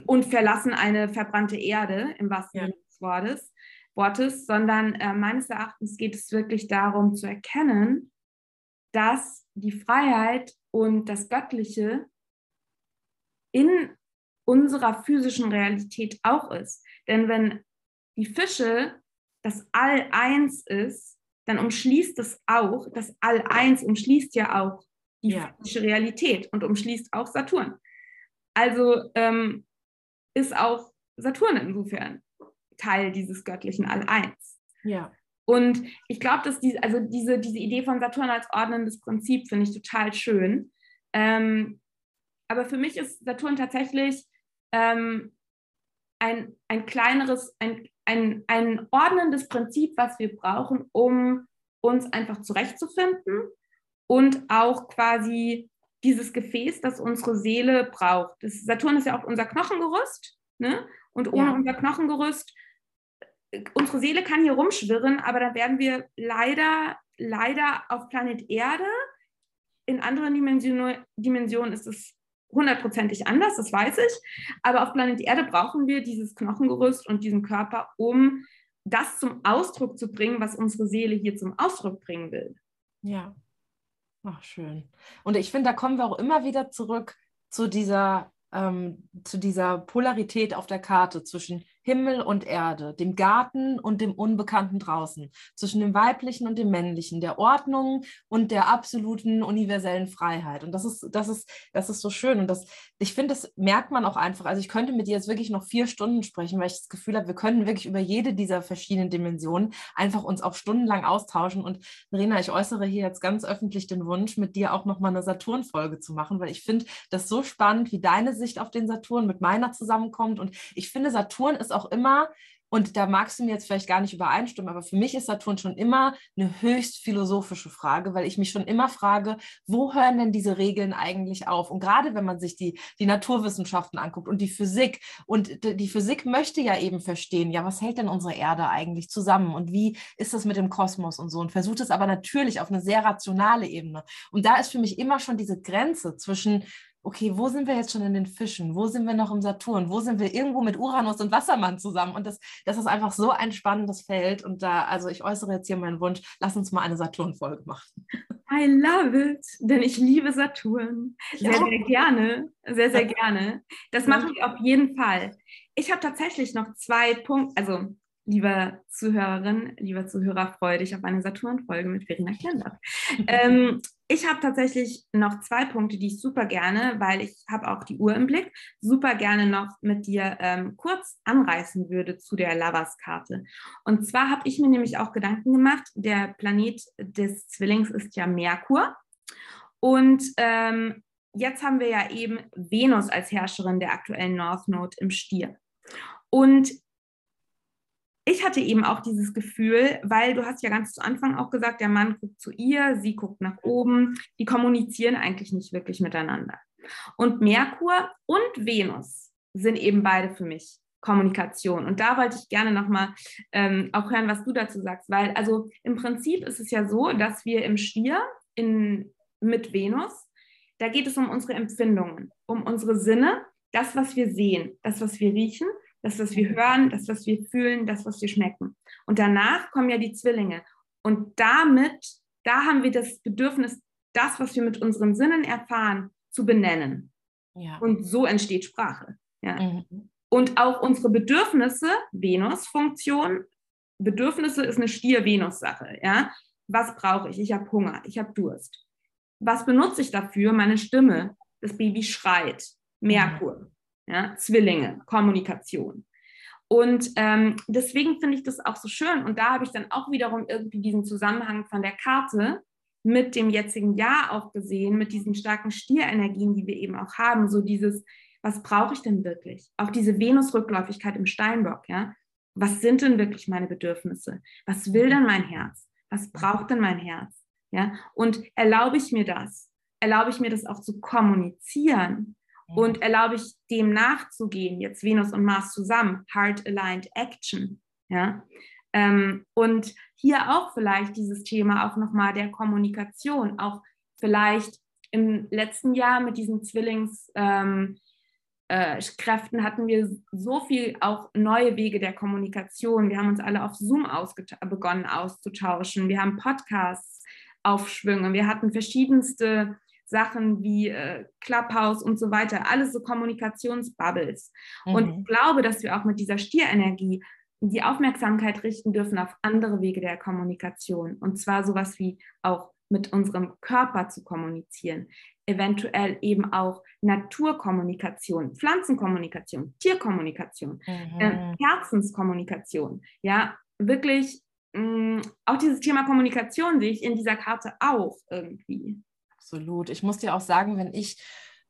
S1: und verlassen eine verbrannte Erde im wahrsten Sinne des Wortes, Wortes sondern äh, meines Erachtens geht es wirklich darum zu erkennen, dass die Freiheit und das Göttliche in unserer physischen Realität auch ist. Denn wenn die Fische das All eins ist, dann umschließt es auch, das All-Eins umschließt ja auch die ja. physische Realität und umschließt auch Saturn. Also ähm, ist auch Saturn insofern Teil dieses göttlichen All-Eins.
S2: Ja.
S1: Und ich glaube, dass die, also diese, diese Idee von Saturn als ordnendes Prinzip finde ich total schön. Ähm, aber für mich ist Saturn tatsächlich ähm, ein, ein kleineres, ein, ein, ein ordnendes Prinzip, was wir brauchen, um uns einfach zurechtzufinden und auch quasi dieses Gefäß, das unsere Seele braucht. Das Saturn ist ja auch unser Knochengerüst. Ne? Und ohne ja. unser Knochengerüst, unsere Seele kann hier rumschwirren, aber dann werden wir leider, leider auf Planet Erde, in anderen Dimensionen, Dimensionen ist es hundertprozentig anders, das weiß ich. Aber auf Planet Erde brauchen wir dieses Knochengerüst und diesen Körper, um das zum Ausdruck zu bringen, was unsere Seele hier zum Ausdruck bringen will.
S2: Ja. Ach, schön. Und ich finde, da kommen wir auch immer wieder zurück zu dieser, ähm, zu dieser Polarität auf der Karte zwischen Himmel und Erde, dem Garten und dem Unbekannten draußen, zwischen dem Weiblichen und dem Männlichen, der Ordnung und der absoluten universellen Freiheit. Und das ist, das ist, das ist so schön. Und das, ich finde, das merkt man auch einfach. Also ich könnte mit dir jetzt wirklich noch vier Stunden sprechen, weil ich das Gefühl habe, wir können wirklich über jede dieser verschiedenen Dimensionen einfach uns auch stundenlang austauschen. Und Verena, ich äußere hier jetzt ganz öffentlich den Wunsch, mit dir auch nochmal eine Saturn-Folge zu machen, weil ich finde das so spannend, wie deine Sicht auf den Saturn mit meiner zusammenkommt. Und ich finde, Saturn ist auch immer, und da magst du mir jetzt vielleicht gar nicht übereinstimmen, aber für mich ist Saturn schon immer eine höchst philosophische Frage, weil ich mich schon immer frage, wo hören denn diese Regeln eigentlich auf? Und gerade wenn man sich die, die Naturwissenschaften anguckt und die Physik, und die Physik möchte ja eben verstehen, ja, was hält denn unsere Erde eigentlich zusammen und wie ist das mit dem Kosmos und so und versucht es aber natürlich auf eine sehr rationale Ebene. Und da ist für mich immer schon diese Grenze zwischen okay, wo sind wir jetzt schon in den Fischen? Wo sind wir noch im Saturn? Wo sind wir irgendwo mit Uranus und Wassermann zusammen? Und das, das ist einfach so ein spannendes Feld. Und da, also ich äußere jetzt hier meinen Wunsch, lass uns mal eine Saturn-Folge machen.
S1: I love it, denn ich liebe Saturn. Sehr, ja. sehr gerne. Sehr, sehr gerne. Das machen wir auf jeden Fall. Ich habe tatsächlich noch zwei Punkte, also liebe Zuhörerin, lieber Zuhörer, freue dich auf eine Saturn-Folge mit Verena Klendorf. ähm, ich habe tatsächlich noch zwei Punkte, die ich super gerne, weil ich habe auch die Uhr im Blick, super gerne noch mit dir ähm, kurz anreißen würde zu der Lavas-Karte. Und zwar habe ich mir nämlich auch Gedanken gemacht, der Planet des Zwillings ist ja Merkur. Und ähm, jetzt haben wir ja eben Venus als Herrscherin der aktuellen North Node im Stier. Und ich hatte eben auch dieses Gefühl, weil du hast ja ganz zu Anfang auch gesagt, der Mann guckt zu ihr, sie guckt nach oben, die kommunizieren eigentlich nicht wirklich miteinander. Und Merkur und Venus sind eben beide für mich Kommunikation. Und da wollte ich gerne nochmal ähm, auch hören, was du dazu sagst, weil also im Prinzip ist es ja so, dass wir im Stier in, mit Venus, da geht es um unsere Empfindungen, um unsere Sinne, das, was wir sehen, das, was wir riechen das, was wir hören, das, was wir fühlen, das, was wir schmecken. Und danach kommen ja die Zwillinge. Und damit, da haben wir das Bedürfnis, das, was wir mit unseren Sinnen erfahren, zu benennen. Ja. Und so entsteht Sprache. Ja. Mhm. Und auch unsere Bedürfnisse, Venus-Funktion, Bedürfnisse ist eine Stier-Venus-Sache. Ja? Was brauche ich? Ich habe Hunger, ich habe Durst. Was benutze ich dafür? Meine Stimme. Das Baby schreit. Merkur ja, Zwillinge, Kommunikation. Und ähm, deswegen finde ich das auch so schön. Und da habe ich dann auch wiederum irgendwie diesen Zusammenhang von der Karte mit dem jetzigen Jahr auch gesehen, mit diesen starken Stierenergien, die wir eben auch haben. So dieses, was brauche ich denn wirklich? Auch diese Venus-Rückläufigkeit im Steinbock, ja. Was sind denn wirklich meine Bedürfnisse? Was will denn mein Herz? Was braucht denn mein Herz? Ja. Und erlaube ich mir das? Erlaube ich mir das auch zu kommunizieren? Und erlaube ich dem nachzugehen, jetzt Venus und Mars zusammen, Heart-Aligned Action. Ja? Ähm, und hier auch vielleicht dieses Thema auch nochmal der Kommunikation, auch vielleicht im letzten Jahr mit diesen Zwillingskräften ähm, äh, hatten wir so viel auch neue Wege der Kommunikation. Wir haben uns alle auf Zoom begonnen auszutauschen. Wir haben Podcasts aufschwünge. Wir hatten verschiedenste Sachen wie äh, Clubhouse und so weiter, alles so Kommunikationsbubbles. Mhm. Und ich glaube, dass wir auch mit dieser Stierenergie die Aufmerksamkeit richten dürfen auf andere Wege der Kommunikation. Und zwar sowas wie auch mit unserem Körper zu kommunizieren, eventuell eben auch Naturkommunikation, Pflanzenkommunikation, Tierkommunikation, mhm. äh, Herzenskommunikation. Ja, wirklich mh, mm, auch dieses Thema Kommunikation sehe ich in dieser Karte auch irgendwie.
S2: Absolut. Ich muss dir auch sagen, wenn ich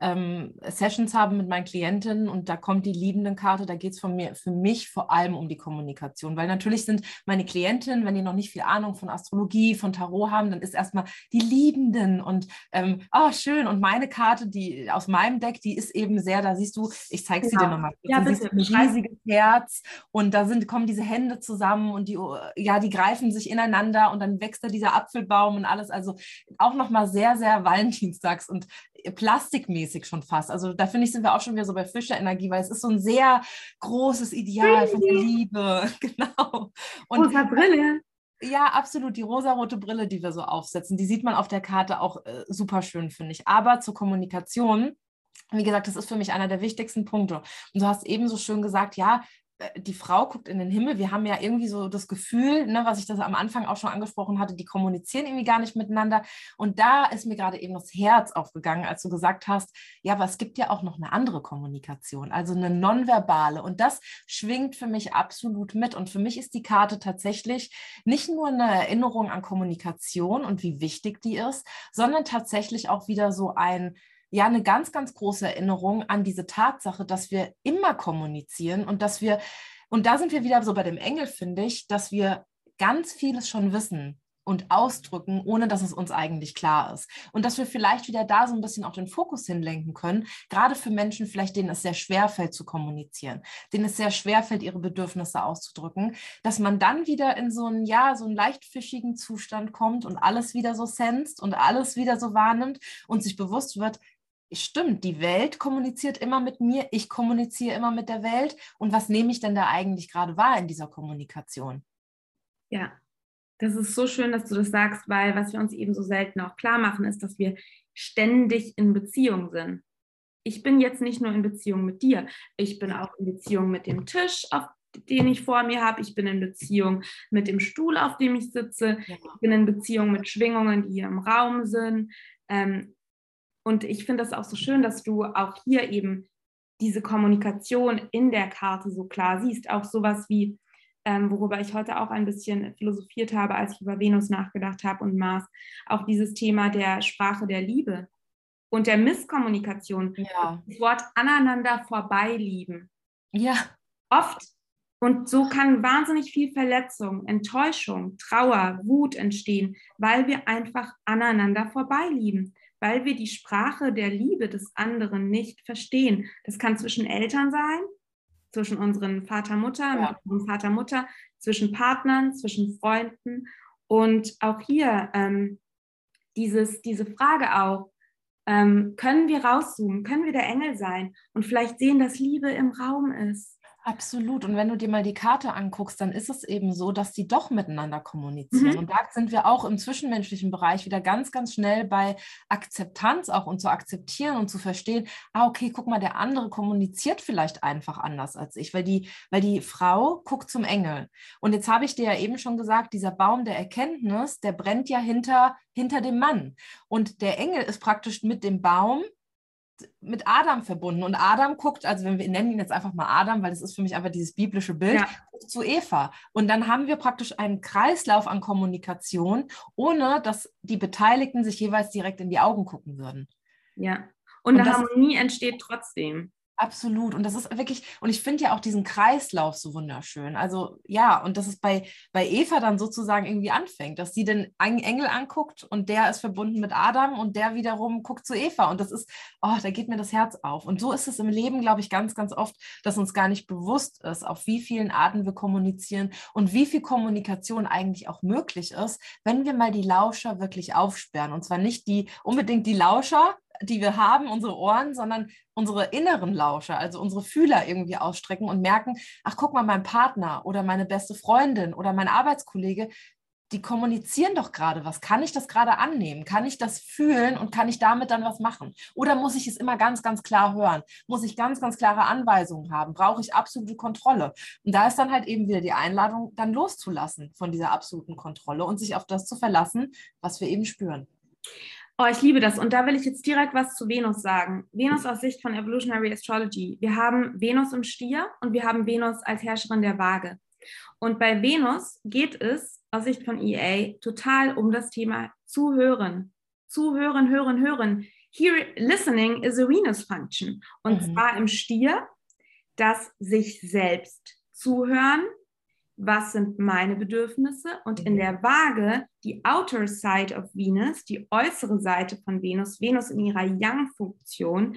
S2: ähm, Sessions habe mit meinen Klientinnen und da kommt die Liebendenkarte, da geht es von mir für mich vor allem um die Kommunikation, weil natürlich sind meine Klientinnen, wenn die noch nicht viel Ahnung von Astrologie, von Tarot haben, dann ist erstmal die Liebenden und ähm, oh schön. Und meine Karte, die aus meinem Deck, die ist eben sehr, da siehst du, ich zeige sie genau. dir nochmal. Ja, du siehst ein riesiges Herz und da sind kommen diese Hände zusammen und die ja die greifen sich ineinander und dann wächst da dieser Apfelbaum und alles, also auch nochmal sehr sehr Valentinstags und plastikmäßig schon fast. Also da finde ich, sind wir auch schon wieder so bei Fischerenergie, weil es ist so ein sehr großes Ideal von der Liebe. genau.
S1: Und Rosa Brille.
S2: Ja, absolut. Die rosarote Brille, die wir so aufsetzen, die sieht man auf der Karte auch äh, super schön, finde ich. Aber zur Kommunikation, wie gesagt, das ist für mich einer der wichtigsten Punkte. Und du hast eben so schön gesagt, ja, die Frau guckt in den Himmel. Wir haben ja irgendwie so das Gefühl, ne, was ich das am Anfang auch schon angesprochen hatte, die kommunizieren irgendwie gar nicht miteinander. Und da ist mir gerade eben das Herz aufgegangen, als du gesagt hast, ja, aber es gibt ja auch noch eine andere Kommunikation, also eine nonverbale. Und das schwingt für mich absolut mit. Und für mich ist die Karte tatsächlich nicht nur eine Erinnerung an Kommunikation und wie wichtig die ist, sondern tatsächlich auch wieder so ein ja eine ganz, ganz große Erinnerung an diese Tatsache, dass wir immer kommunizieren und dass wir, und da sind wir wieder so bei dem Engel, finde ich, dass wir ganz vieles schon wissen und ausdrücken, ohne dass es uns eigentlich klar ist. Und dass wir vielleicht wieder da so ein bisschen auch den Fokus hinlenken können, gerade für Menschen vielleicht, denen es sehr schwer fällt zu kommunizieren, denen es sehr schwer fällt, ihre Bedürfnisse auszudrücken, dass man dann wieder in so einen, ja, so einen leicht fischigen Zustand kommt und alles wieder so senst und alles wieder so wahrnimmt und sich bewusst wird, stimmt, die Welt kommuniziert immer mit mir, ich kommuniziere immer mit der Welt. Und was nehme ich denn da eigentlich gerade wahr in dieser Kommunikation?
S1: Ja, das ist so schön, dass du das sagst, weil was wir uns eben so selten auch klar machen, ist, dass wir ständig in Beziehung sind. Ich bin jetzt nicht nur in Beziehung mit dir, ich bin auch in Beziehung mit dem Tisch, auf den ich vor mir habe. Ich bin in Beziehung mit dem Stuhl, auf dem ich sitze. Ja. Ich bin in Beziehung mit Schwingungen, die hier im Raum sind. Ähm, und ich finde das auch so schön, dass du auch hier eben diese Kommunikation in der Karte so klar siehst. Auch sowas wie, ähm, worüber ich heute auch ein bisschen philosophiert habe, als ich über Venus nachgedacht habe und Mars, auch dieses Thema der Sprache der Liebe und der Misskommunikation. Ja. Das Wort aneinander vorbeilieben.
S2: Ja.
S1: Oft. Und so kann wahnsinnig viel Verletzung, Enttäuschung, Trauer, Wut entstehen, weil wir einfach aneinander vorbeilieben weil wir die Sprache der Liebe des anderen nicht verstehen. Das kann zwischen Eltern sein, zwischen unseren Vater, Mutter, ja. mit Vater, Mutter, zwischen Partnern, zwischen Freunden. Und auch hier ähm, dieses, diese Frage auch, ähm, können wir rauszoomen, können wir der Engel sein und vielleicht sehen, dass Liebe im Raum ist.
S2: Absolut. Und wenn du dir mal die Karte anguckst, dann ist es eben so, dass die doch miteinander kommunizieren. Mhm. Und da sind wir auch im zwischenmenschlichen Bereich wieder ganz, ganz schnell bei Akzeptanz auch und zu akzeptieren und zu verstehen, ah, okay, guck mal, der andere kommuniziert vielleicht einfach anders als ich, weil die, weil die Frau guckt zum Engel. Und jetzt habe ich dir ja eben schon gesagt, dieser Baum der Erkenntnis, der brennt ja hinter, hinter dem Mann. Und der Engel ist praktisch mit dem Baum mit Adam verbunden. Und Adam guckt, also wenn wir nennen ihn jetzt einfach mal Adam, weil das ist für mich einfach dieses biblische Bild, ja. zu Eva. Und dann haben wir praktisch einen Kreislauf an Kommunikation, ohne dass die Beteiligten sich jeweils direkt in die Augen gucken würden.
S1: Ja. Und, Und eine Harmonie entsteht trotzdem.
S2: Absolut. Und das ist wirklich, und ich finde ja auch diesen Kreislauf so wunderschön. Also ja, und dass es bei, bei Eva dann sozusagen irgendwie anfängt, dass sie den Engel anguckt und der ist verbunden mit Adam und der wiederum guckt zu Eva. Und das ist, oh, da geht mir das Herz auf. Und so ist es im Leben, glaube ich, ganz, ganz oft, dass uns gar nicht bewusst ist, auf wie vielen Arten wir kommunizieren und wie viel Kommunikation eigentlich auch möglich ist, wenn wir mal die Lauscher wirklich aufsperren. Und zwar nicht die unbedingt die Lauscher, die wir haben, unsere Ohren, sondern unsere inneren Lauscher, also unsere Fühler irgendwie ausstrecken und merken, ach guck mal, mein Partner oder meine beste Freundin oder mein Arbeitskollege, die kommunizieren doch gerade was. Kann ich das gerade annehmen? Kann ich das fühlen und kann ich damit dann was machen? Oder muss ich es immer ganz, ganz klar hören? Muss ich ganz, ganz klare Anweisungen haben? Brauche ich absolute Kontrolle? Und da ist dann halt eben wieder die Einladung, dann loszulassen von dieser absoluten Kontrolle und sich auf das zu verlassen, was wir eben spüren.
S1: Oh, ich liebe das. Und da will ich jetzt direkt was zu Venus sagen. Venus aus Sicht von Evolutionary Astrology. Wir haben Venus im Stier und wir haben Venus als Herrscherin der Waage. Und bei Venus geht es aus Sicht von EA total um das Thema Zuhören. Zuhören, hören, hören. Here, listening is a Venus function. Und mhm. zwar im Stier, das sich selbst zuhören, was sind meine Bedürfnisse und in mhm. der Waage die outer side of Venus, die äußere Seite von Venus, Venus in ihrer Yang-Funktion,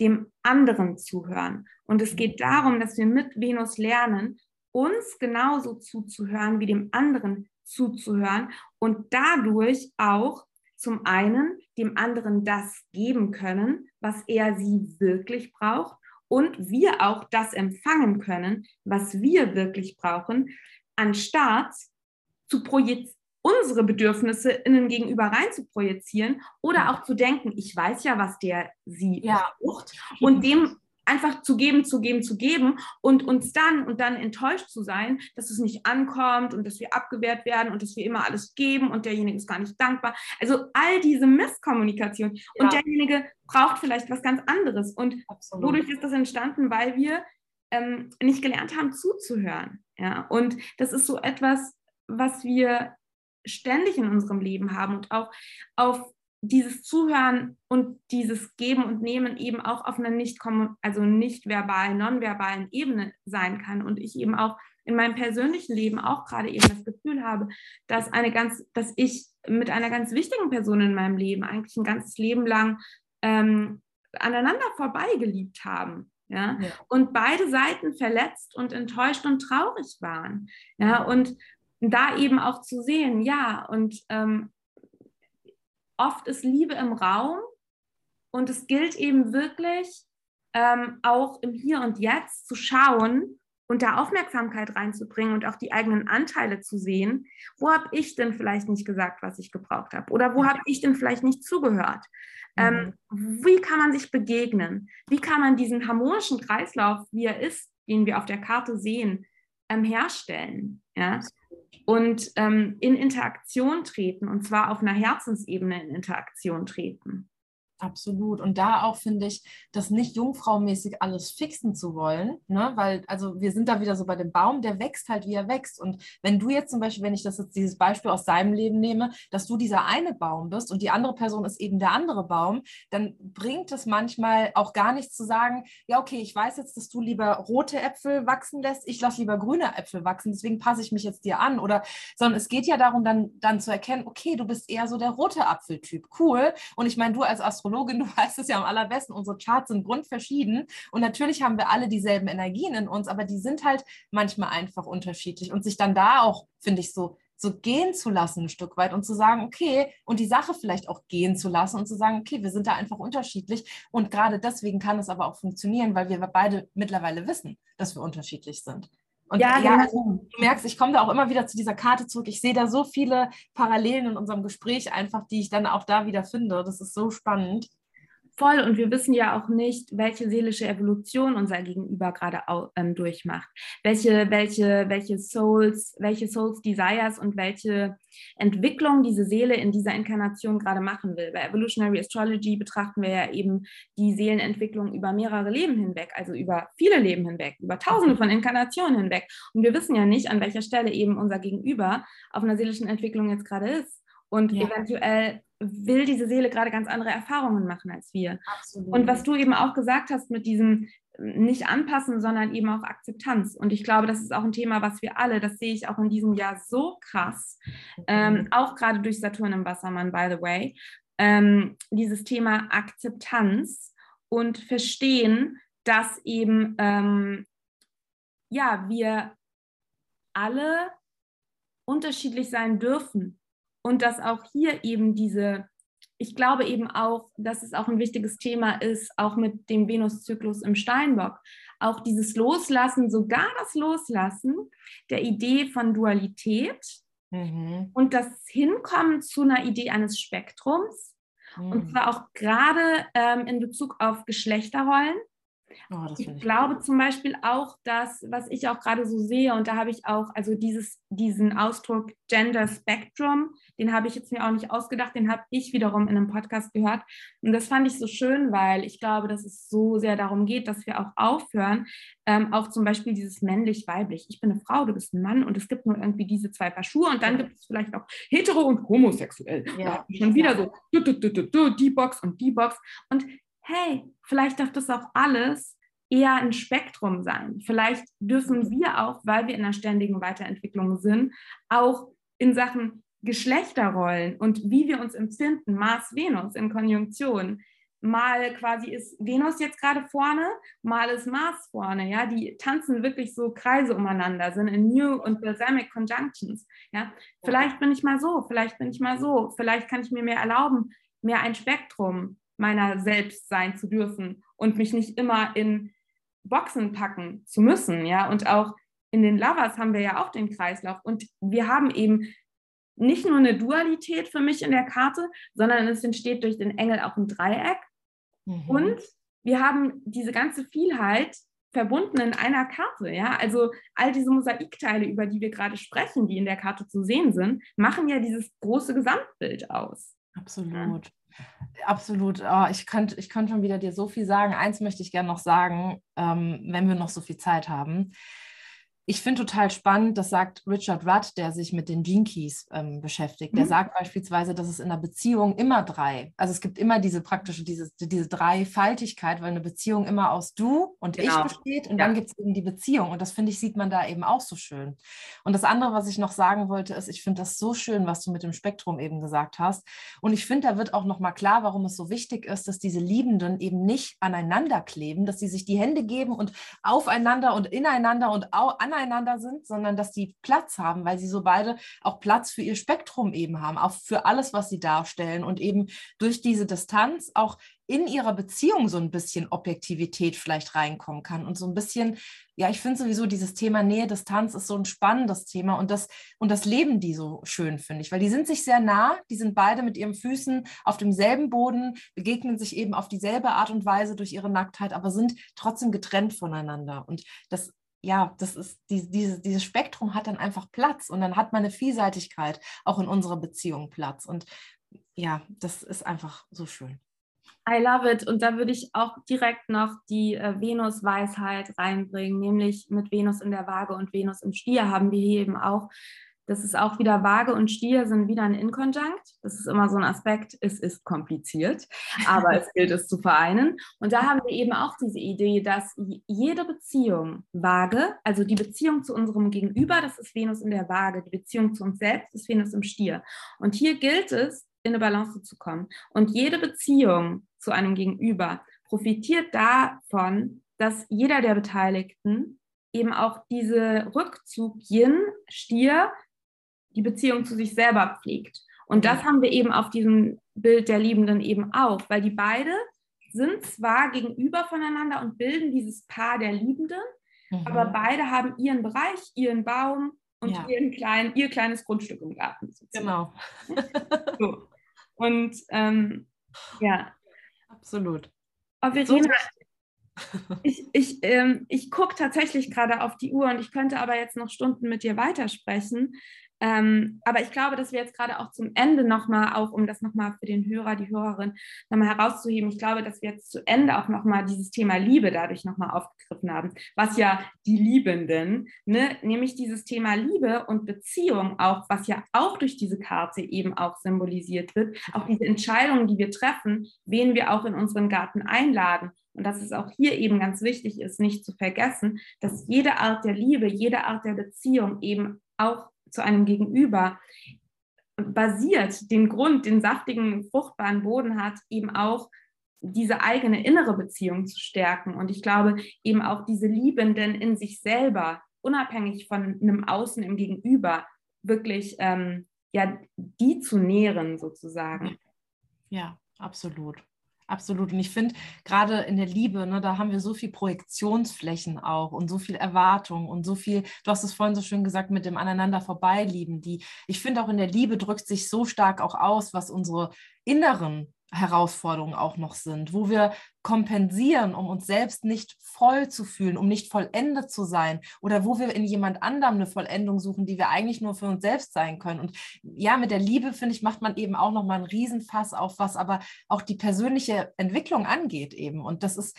S1: dem anderen zuhören. Und es geht darum, dass wir mit Venus lernen, uns genauso zuzuhören wie dem anderen zuzuhören und dadurch auch zum einen dem anderen das geben können, was er sie wirklich braucht und wir auch das empfangen können, was wir wirklich brauchen, anstatt zu projizieren unsere Bedürfnisse innen gegenüber rein zu projizieren oder auch zu denken, ich weiß ja, was der sie ja. braucht. Und dem einfach zu geben, zu geben, zu geben und uns dann und dann enttäuscht zu sein, dass es nicht ankommt und dass wir abgewehrt werden und dass wir immer alles geben und derjenige ist gar nicht dankbar. Also all diese Misskommunikation ja. und derjenige braucht vielleicht was ganz anderes. Und Absolut. wodurch ist das entstanden? Weil wir ähm, nicht gelernt haben, zuzuhören. Ja, und das ist so etwas, was wir ständig in unserem Leben haben und auch auf dieses Zuhören und dieses Geben und Nehmen eben auch auf einer nicht also nicht verbalen, nonverbalen Ebene sein kann und ich eben auch in meinem persönlichen Leben auch gerade eben das Gefühl habe, dass eine ganz, dass ich mit einer ganz wichtigen Person in meinem Leben eigentlich ein ganzes Leben lang ähm, aneinander vorbeigeliebt haben. Ja? ja? Und beide Seiten verletzt und enttäuscht und traurig waren. Ja, und da eben auch zu sehen, ja, und ähm, oft ist Liebe im Raum Und es gilt eben wirklich ähm, auch im Hier und Jetzt zu schauen und da Aufmerksamkeit reinzubringen und auch die eigenen Anteile zu sehen. Wo habe ich denn vielleicht nicht gesagt, was ich gebraucht habe? Oder wo habe ich denn vielleicht nicht zugehört? Ähm, mhm. wie kann man sich begegnen? Wie kann man diesen harmonischen Kreislauf, wie er ist, den wir auf der Karte sehen, ähm, herstellen? Ja? Und ähm, in Interaktion treten, und zwar auf einer Herzensebene in Interaktion treten.
S2: Absolut. Und da auch finde ich, das nicht jungfraumäßig alles fixen zu wollen, ne? weil, also wir sind da wieder so bei dem Baum, der wächst halt, wie er wächst. Und wenn du jetzt zum Beispiel, wenn ich das jetzt dieses Beispiel aus deinem Leben nehme, dass du dieser eine Baum bist und die andere Person ist eben der andere Baum, dann bringt es manchmal auch gar nichts zu sagen, ja, okay, ich weiß jetzt, dass du lieber rote Äpfel wachsen lässt, ich lasse lieber grüne Äpfel wachsen, deswegen passe ich mich jetzt dir an. Oder, sondern es geht ja darum, dann, dann zu erkennen, okay, du bist eher so der rote Apfeltyp. Cool. Und ich meine, du als Astro Astrologin, du weißt es ja am allerbesten, unsere Charts sind grundverschieden und natürlich haben wir alle dieselben Energien in uns, aber die sind halt manchmal einfach unterschiedlich und sich dann da auch, finde ich, so so gehen zu lassen ein Stück weit und zu sagen, okay, und die Sache vielleicht auch gehen zu lassen und zu sagen, okay, wir sind da einfach unterschiedlich und gerade deswegen kann es aber auch funktionieren, weil wir beide mittlerweile wissen, dass wir unterschiedlich sind. Und ja, ja genau. du merkst, ich komme da auch immer wieder zu dieser Karte zurück. Ich sehe da so viele Parallelen in unserem Gespräch einfach, die ich dann auch da wieder finde. Das ist so spannend.
S1: Voll. Und wir wissen ja auch nicht, welche seelische Evolution unser Gegenüber gerade ähm, durchmacht. Welche, welche, welche Souls, welche Souls Desires und welche Entwicklung diese Seele in dieser Inkarnation gerade machen will. Bei Evolutionary Astrology betrachten wir ja eben die Seelenentwicklung über mehrere Leben hinweg, also über viele Leben hinweg, über tausende von Inkarnationen hinweg. Und wir wissen ja nicht, an welcher Stelle eben unser Gegenüber auf einer seelischen Entwicklung jetzt gerade ist. Und ja. eventuell will diese Seele gerade ganz andere Erfahrungen machen als wir. Absolut. Und was du eben auch gesagt hast mit diesem nicht anpassen, sondern eben auch Akzeptanz. Und ich glaube, das ist auch ein Thema, was wir alle, das sehe ich auch in diesem Jahr so krass, ähm, mhm. auch gerade durch Saturn im Wassermann, by the way, ähm, dieses Thema Akzeptanz und verstehen, dass eben, ähm, ja, wir alle unterschiedlich sein dürfen und dass auch hier eben diese, ich glaube eben auch, dass es auch ein wichtiges Thema ist, auch mit dem Venuszyklus im Steinbock, auch dieses Loslassen, sogar das Loslassen der Idee von Dualität mhm. und das Hinkommen zu einer Idee eines Spektrums. Mhm. Und zwar auch gerade ähm, in Bezug auf Geschlechterrollen. Oh, ich, ich glaube zum Beispiel auch, dass, was ich auch gerade so sehe, und da habe ich auch, also dieses, diesen Ausdruck Gender Spectrum, den habe ich jetzt mir auch nicht ausgedacht, den habe ich wiederum in einem Podcast gehört. Und das fand ich so schön, weil ich glaube, dass es so sehr darum geht, dass wir auch aufhören, ähm, auch zum Beispiel dieses männlich-weiblich. Ich bin eine Frau, du bist ein Mann und es gibt nur irgendwie diese zwei Paar Schuhe und dann gibt es vielleicht auch hetero und homosexuell. Ja, schon wieder so die Box und die Box. Und hey, vielleicht darf das auch alles eher ein Spektrum sein. Vielleicht dürfen wir auch, weil wir in einer ständigen Weiterentwicklung sind, auch in Sachen Geschlechterrollen und wie wir uns empfinden, Mars, Venus in Konjunktion. Mal quasi ist Venus jetzt gerade vorne, mal ist Mars vorne, ja, die tanzen wirklich so Kreise umeinander, sind in New und Balsamic Conjunctions, ja. Vielleicht bin ich mal so, vielleicht bin ich mal so, vielleicht kann ich mir mehr erlauben, mehr ein Spektrum meiner selbst sein zu dürfen und mich nicht immer in Boxen packen zu müssen, ja. Und auch in den Lovers haben wir ja auch den Kreislauf und wir haben eben nicht nur eine Dualität für mich in der Karte, sondern es entsteht durch den Engel auch ein Dreieck. Mhm. Und wir haben diese ganze Vielheit verbunden in einer Karte. Ja? Also all diese Mosaikteile, über die wir gerade sprechen, die in der Karte zu sehen sind, machen ja dieses große Gesamtbild aus.
S2: Absolut. Absolut. Oh, ich könnte ich könnt schon wieder dir so viel sagen. Eins möchte ich gerne noch sagen, ähm, wenn wir noch so viel Zeit haben ich finde total spannend, das sagt Richard Rudd, der sich mit den Gene Keys ähm, beschäftigt. Der mhm. sagt beispielsweise, dass es in einer Beziehung immer drei, also es gibt immer diese praktische, diese, diese Dreifaltigkeit, weil eine Beziehung immer aus du und genau. ich besteht und ja. dann gibt es eben die Beziehung. Und das finde ich, sieht man da eben auch so schön. Und das andere, was ich noch sagen wollte, ist, ich finde das so schön, was du mit dem Spektrum eben gesagt hast. Und ich finde, da wird auch nochmal klar, warum es so wichtig ist, dass diese Liebenden eben nicht aneinander kleben, dass sie sich die Hände geben und aufeinander und ineinander und aneinander aneinander sind, sondern dass die Platz haben, weil sie so beide auch Platz für ihr Spektrum eben haben, auch für alles, was sie darstellen und eben durch diese Distanz auch in ihrer Beziehung so ein bisschen Objektivität vielleicht reinkommen kann und so ein bisschen, ja, ich finde sowieso dieses Thema Nähe, Distanz ist so ein spannendes Thema und das, und das leben die so schön, finde ich, weil die sind sich sehr nah, die sind beide mit ihren Füßen auf demselben Boden, begegnen sich eben auf dieselbe Art und Weise durch ihre Nacktheit, aber sind trotzdem getrennt voneinander und das ja, das ist, die, diese, dieses Spektrum hat dann einfach Platz und dann hat man eine Vielseitigkeit auch in unserer Beziehung Platz. Und ja, das ist einfach so schön.
S1: I love it. Und da würde ich auch direkt noch die äh, Venus-Weisheit reinbringen, nämlich mit Venus in der Waage und Venus im Stier haben wir hier eben auch. Das ist auch wieder Waage und Stier sind wieder ein Inkonjunkt. Das ist immer so ein Aspekt. Es ist kompliziert, aber es gilt es zu vereinen. Und da haben wir eben auch diese Idee, dass jede Beziehung Waage, also die Beziehung zu unserem Gegenüber, das ist Venus in der Waage, die Beziehung zu uns selbst ist Venus im Stier. Und hier gilt es, in eine Balance zu kommen. Und jede Beziehung zu einem Gegenüber profitiert davon, dass jeder der Beteiligten eben auch diese Rückzug Yin, Stier, die Beziehung zu sich selber pflegt. Und das haben wir eben auf diesem Bild der Liebenden eben auch, weil die beide sind zwar gegenüber voneinander und bilden dieses Paar der Liebenden, mhm. aber beide haben ihren Bereich, ihren Baum und ja. ihren kleinen, ihr kleines Grundstück im Garten.
S2: Sozusagen.
S1: Genau. so. Und ähm, ja.
S2: Absolut.
S1: Oh, Verena, ich, ich, ähm, ich gucke tatsächlich gerade auf die Uhr und ich könnte aber jetzt noch Stunden mit dir weitersprechen. Ähm, aber ich glaube, dass wir jetzt gerade auch zum Ende nochmal, auch um das nochmal für den Hörer, die Hörerin nochmal herauszuheben, ich glaube, dass wir jetzt zu Ende auch nochmal dieses Thema Liebe dadurch nochmal aufgegriffen haben, was ja die Liebenden, ne, nämlich dieses Thema Liebe und Beziehung auch, was ja auch durch diese Karte eben auch symbolisiert wird, auch diese Entscheidungen, die wir treffen, wen wir auch in unseren Garten einladen. Und dass es auch hier eben ganz wichtig ist, nicht zu vergessen, dass jede Art der Liebe, jede Art der Beziehung eben auch zu einem Gegenüber basiert, den Grund, den saftigen, fruchtbaren Boden hat, eben auch diese eigene innere Beziehung zu stärken. Und ich glaube, eben auch diese Liebenden in sich selber, unabhängig von einem Außen im Gegenüber, wirklich ähm, ja, die zu nähren sozusagen.
S2: Ja, absolut. Absolut. Und ich finde, gerade in der Liebe, ne, da haben wir so viel Projektionsflächen auch und so viel Erwartung und so viel, du hast es vorhin so schön gesagt, mit dem Aneinander vorbeilieben. Die, ich finde auch in der Liebe drückt sich so stark auch aus, was unsere inneren Herausforderungen auch noch sind, wo wir kompensieren, um uns selbst nicht voll zu fühlen, um nicht vollendet zu sein oder wo wir in jemand anderem eine Vollendung suchen, die wir eigentlich nur für uns selbst sein können. Und ja, mit der Liebe, finde ich, macht man eben auch nochmal einen Riesenfass auf, was aber auch die persönliche Entwicklung angeht eben. Und das ist,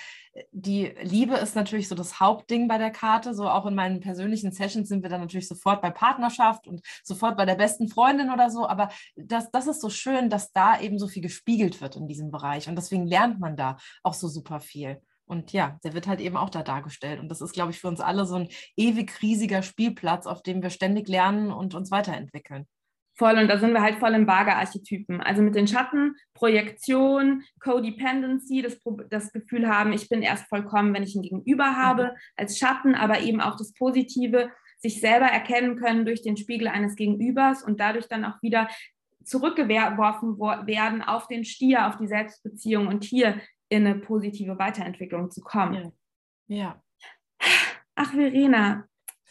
S2: die Liebe ist natürlich so das Hauptding bei der Karte. So auch in meinen persönlichen Sessions sind wir dann natürlich sofort bei Partnerschaft und sofort bei der besten Freundin oder so. Aber das, das ist so schön, dass da eben so viel gespiegelt wird in diesem Bereich. Und deswegen lernt man da auch so super viel. Und ja, der wird halt eben auch da dargestellt. Und das ist, glaube ich, für uns alle so ein ewig riesiger Spielplatz, auf dem wir ständig lernen und uns weiterentwickeln.
S1: Voll, und da sind wir halt voll im Waage-Archetypen. Also mit den Schatten, Projektion, Codependency, das, das Gefühl haben, ich bin erst vollkommen, wenn ich ein Gegenüber habe, mhm. als Schatten, aber eben auch das Positive, sich selber erkennen können durch den Spiegel eines Gegenübers und dadurch dann auch wieder zurückgeworfen werden auf den Stier, auf die Selbstbeziehung und hier in eine positive Weiterentwicklung zu kommen.
S2: Ja. ja.
S1: Ach, Verena,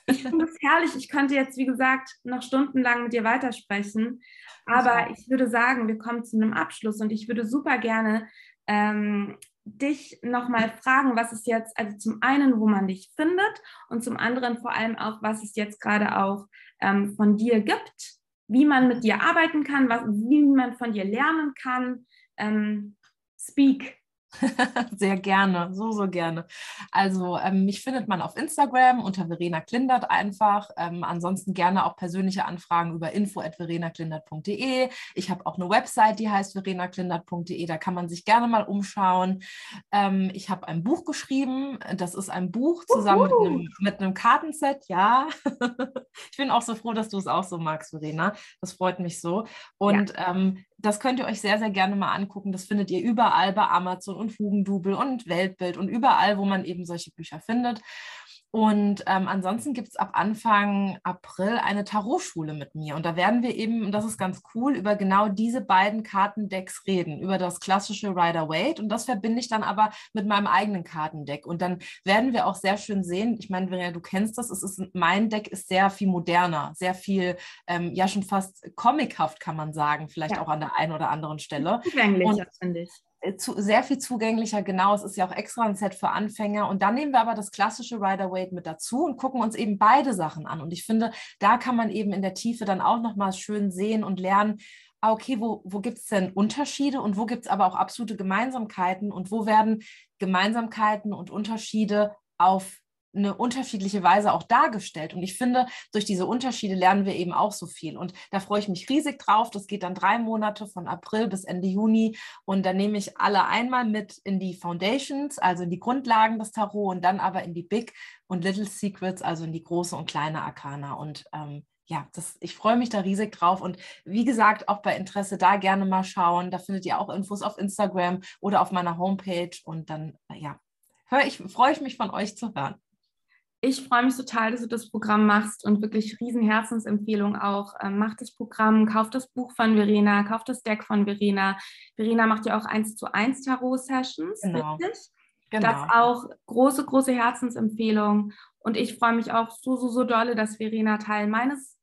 S1: ich finde es herrlich. Ich könnte jetzt, wie gesagt, noch stundenlang mit dir weitersprechen. Aber ich würde sagen, wir kommen zu einem Abschluss und ich würde super gerne ähm, dich nochmal fragen, was es jetzt, also zum einen, wo man dich findet und zum anderen vor allem auch, was es jetzt gerade auch ähm, von dir gibt, wie man mit dir arbeiten kann, was, wie man von dir lernen kann. Ähm, speak.
S2: Sehr gerne, so, so gerne. Also ähm, mich findet man auf Instagram unter Verena Klindert einfach. Ähm, ansonsten gerne auch persönliche Anfragen über info.verenaklindert.de. Ich habe auch eine Website, die heißt verenaklindert.de. Da kann man sich gerne mal umschauen. Ähm, ich habe ein Buch geschrieben. Das ist ein Buch zusammen mit einem, mit einem, Kartenset. Ja, ich bin auch so froh, dass du es auch so magst, Verena. Das freut mich so. Und ja ähm, das könnt ihr euch sehr, sehr gerne mal angucken. Das findet ihr überall bei Amazon und Fugendubel und Weltbild und überall, wo man eben solche Bücher findet. Und ähm, ansonsten gibt es ab Anfang April eine Tarotschule mit mir. Und da werden wir eben, und das ist ganz cool, über genau diese beiden Kartendecks reden, über das klassische Rider-Waite. Und das verbinde ich dann aber mit meinem eigenen Kartendeck. Und dann werden wir auch sehr schön sehen, ich meine, Verena, du kennst das, es ist, mein Deck ist sehr viel moderner, sehr viel, ähm, ja schon fast comichaft, kann man sagen, vielleicht ja. auch an der einen oder anderen Stelle.
S1: Zugänglicher, finde ich.
S2: Äh, zu, sehr viel zugänglicher, genau. Es ist ja auch extra ein Set für Anfänger. Und dann nehmen wir aber das klassische Rider Waite mit dazu und gucken uns eben beide Sachen an. Und ich finde, da kann man eben in der Tiefe dann auch nochmal schön sehen und lernen, ah, okay, wo, wo gibt es denn Unterschiede und wo gibt es aber auch absolute Gemeinsamkeiten und wo werden Gemeinsamkeiten und Unterschiede auf eine unterschiedliche Weise auch dargestellt. Und ich finde, durch diese Unterschiede lernen wir eben auch so viel. Und da freue ich mich riesig drauf. Das geht dann drei Monate von April bis Ende Juni. Und da nehme ich alle einmal mit in die Foundations, also in die Grundlagen des Tarot und dann aber in die Big und Little Secrets, also in die große und kleine Arkana. Und ähm, ja, das, ich freue mich da riesig drauf. Und wie gesagt, auch bei Interesse da gerne mal schauen. Da findet ihr auch Infos auf Instagram oder auf meiner Homepage. Und dann, ja, höre ich, freue ich mich von euch zu hören
S1: ich freue mich total, dass du das Programm machst und wirklich riesen Herzensempfehlung auch. Ähm, mach das Programm, kauf das Buch von Verena, kauf das Deck von Verena. Verena macht ja auch eins zu eins Tarot-Sessions, genau. richtig? Genau. Das auch große, große Herzensempfehlung. Und ich freue mich auch so, so, so dolle, dass Verena Teil meines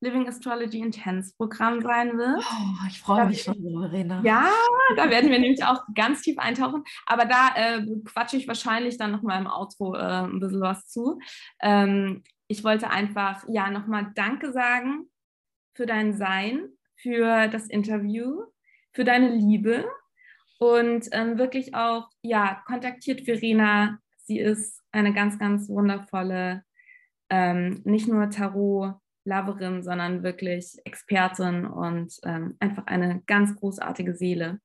S1: Living Astrology Intense Programm sein wird.
S2: Oh, ich freue mich schon, Verena.
S1: Ja, da werden wir nämlich auch ganz tief eintauchen. Aber da äh, quatsche ich wahrscheinlich dann nochmal im Outro äh, ein bisschen was zu. Ähm, ich wollte einfach ja nochmal Danke sagen für dein Sein, für das Interview, für deine Liebe und ähm, wirklich auch, ja, kontaktiert Verena. Sie ist eine ganz, ganz wundervolle, ähm, nicht nur Tarot- Loverin, sondern wirklich Expertin und ähm, einfach eine ganz großartige Seele.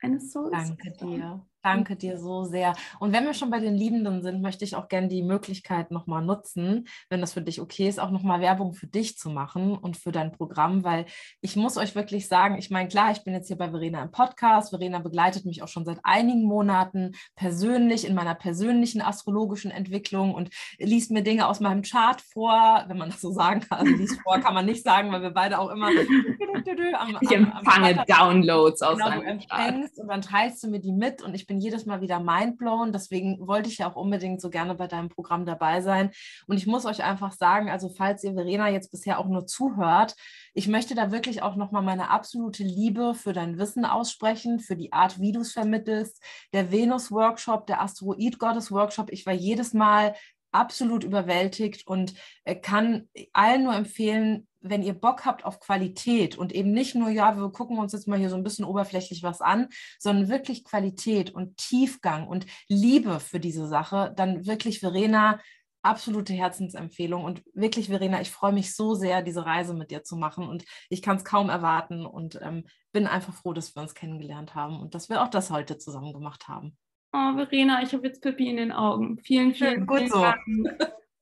S2: Eine Soul. Danke dir. Danke dir so sehr. Und wenn wir schon bei den Liebenden sind, möchte ich auch gerne die Möglichkeit nochmal nutzen, wenn das für dich okay ist, auch nochmal Werbung für dich zu machen und für dein Programm, weil ich muss euch wirklich sagen, ich meine, klar, ich bin jetzt hier bei Verena im Podcast. Verena begleitet mich auch schon seit einigen Monaten persönlich in meiner persönlichen astrologischen Entwicklung und liest mir Dinge aus meinem Chart vor, wenn man das so sagen kann. Also liest vor kann man nicht sagen, weil wir beide auch immer
S1: am, ich empfange am Downloads aus genau,
S2: deinem Chart. Und dann teilst du mir die mit und ich bin jedes Mal wieder mindblown. Deswegen wollte ich ja auch unbedingt so gerne bei deinem Programm dabei sein. Und ich muss euch einfach sagen, also falls ihr Verena jetzt bisher auch nur zuhört, ich möchte da wirklich auch nochmal meine absolute Liebe für dein Wissen aussprechen, für die Art, wie du es vermittelst. Der Venus-Workshop, der Asteroid-Gottes-Workshop, ich war jedes Mal absolut überwältigt und äh, kann allen nur empfehlen, wenn ihr Bock habt auf Qualität und eben nicht nur, ja, wir gucken uns jetzt mal hier so ein bisschen oberflächlich was an, sondern wirklich Qualität und Tiefgang und Liebe für diese Sache, dann wirklich Verena, absolute Herzensempfehlung und wirklich Verena, ich freue mich so sehr, diese Reise mit dir zu machen und ich kann es kaum erwarten und ähm, bin einfach froh, dass wir uns kennengelernt haben und dass wir auch das heute zusammen gemacht haben.
S1: Oh, Verena, ich habe jetzt Pippi in den Augen. Vielen, vielen, Gut vielen so. Dank.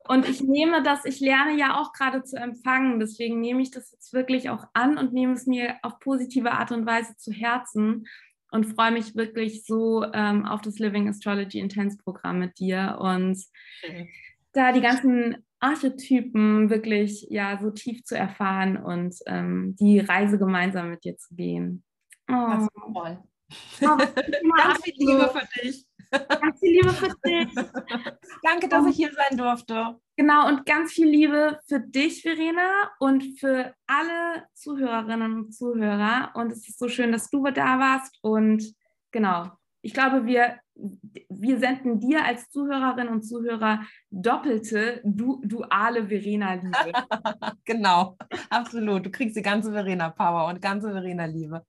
S1: Und ich nehme das, ich lerne ja auch gerade zu empfangen, deswegen nehme ich das jetzt wirklich auch an und nehme es mir auf positive Art und Weise zu Herzen und freue mich wirklich so ähm, auf das Living Astrology Intense Programm mit dir und okay. da die ganzen Archetypen wirklich ja so tief zu erfahren und ähm, die Reise gemeinsam mit dir zu gehen.
S2: Oh. Das ist toll. Oh, Ganz viel Liebe für dich.
S1: Ganz viel Liebe für dich.
S2: Danke, dass ich hier sein durfte.
S1: Genau, und ganz viel Liebe für dich, Verena, und für alle Zuhörerinnen und Zuhörer. Und es ist so schön, dass du da warst. Und genau, ich glaube, wir, wir senden dir als Zuhörerinnen und Zuhörer doppelte, du, duale Verena-Liebe.
S2: genau, absolut. Du kriegst die ganze Verena-Power und ganze Verena-Liebe.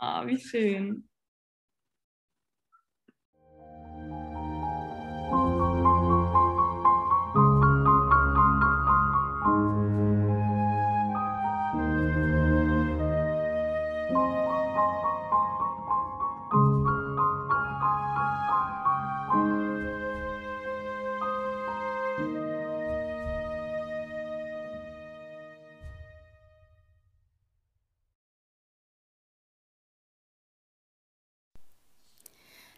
S1: oh, wie schön.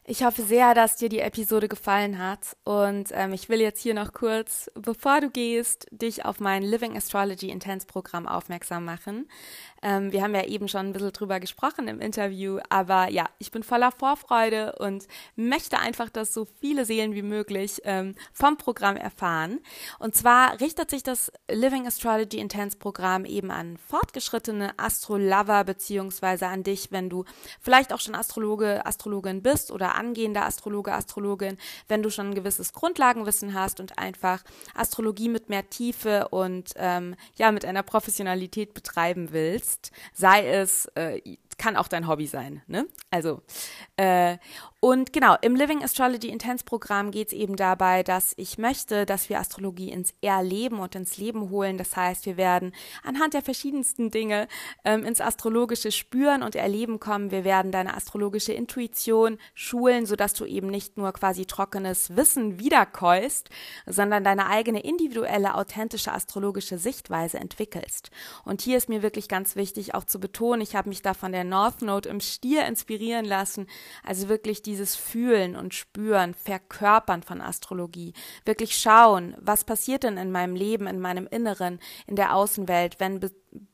S1: Ich hoffe sehr, dass dir die Episode gefallen hat und ähm, ich will jetzt hier noch kurz, bevor du gehst, dich auf mein Living Astrology Intense Programm aufmerksam machen. Ähm, wir haben ja eben schon ein bisschen drüber gesprochen im Interview, aber ja, ich bin voller Vorfreude und möchte einfach, dass so viele Seelen wie möglich ähm, vom Programm erfahren. Und zwar richtet sich das Living Astrology Intense Programm eben an fortgeschrittene Astrolover beziehungsweise an dich, wenn du vielleicht auch schon Astrologe, Astrologin bist oder angehender Astrologe, Astrologin, wenn du schon ein gewisses Grundlagenwissen hast und einfach Astrologie mit mehr Tiefe und ähm, ja mit einer Professionalität betreiben willst, sei es äh, kann auch dein Hobby sein. Ne? Also, äh, und genau, im Living Astrology Intense Programm geht es eben dabei, dass ich möchte, dass wir Astrologie ins Erleben und ins Leben holen. Das heißt, wir werden anhand der verschiedensten Dinge ähm, ins astrologische Spüren und Erleben kommen. Wir werden deine astrologische Intuition schulen, sodass du eben nicht nur quasi trockenes Wissen wiederkäust, sondern deine eigene individuelle, authentische astrologische Sichtweise entwickelst. Und hier ist mir wirklich ganz wichtig auch zu betonen, ich habe mich da von der North Node im Stier inspirieren lassen. Also wirklich dieses Fühlen und Spüren, Verkörpern von Astrologie. Wirklich schauen, was passiert denn in meinem Leben, in meinem Inneren, in der Außenwelt, wenn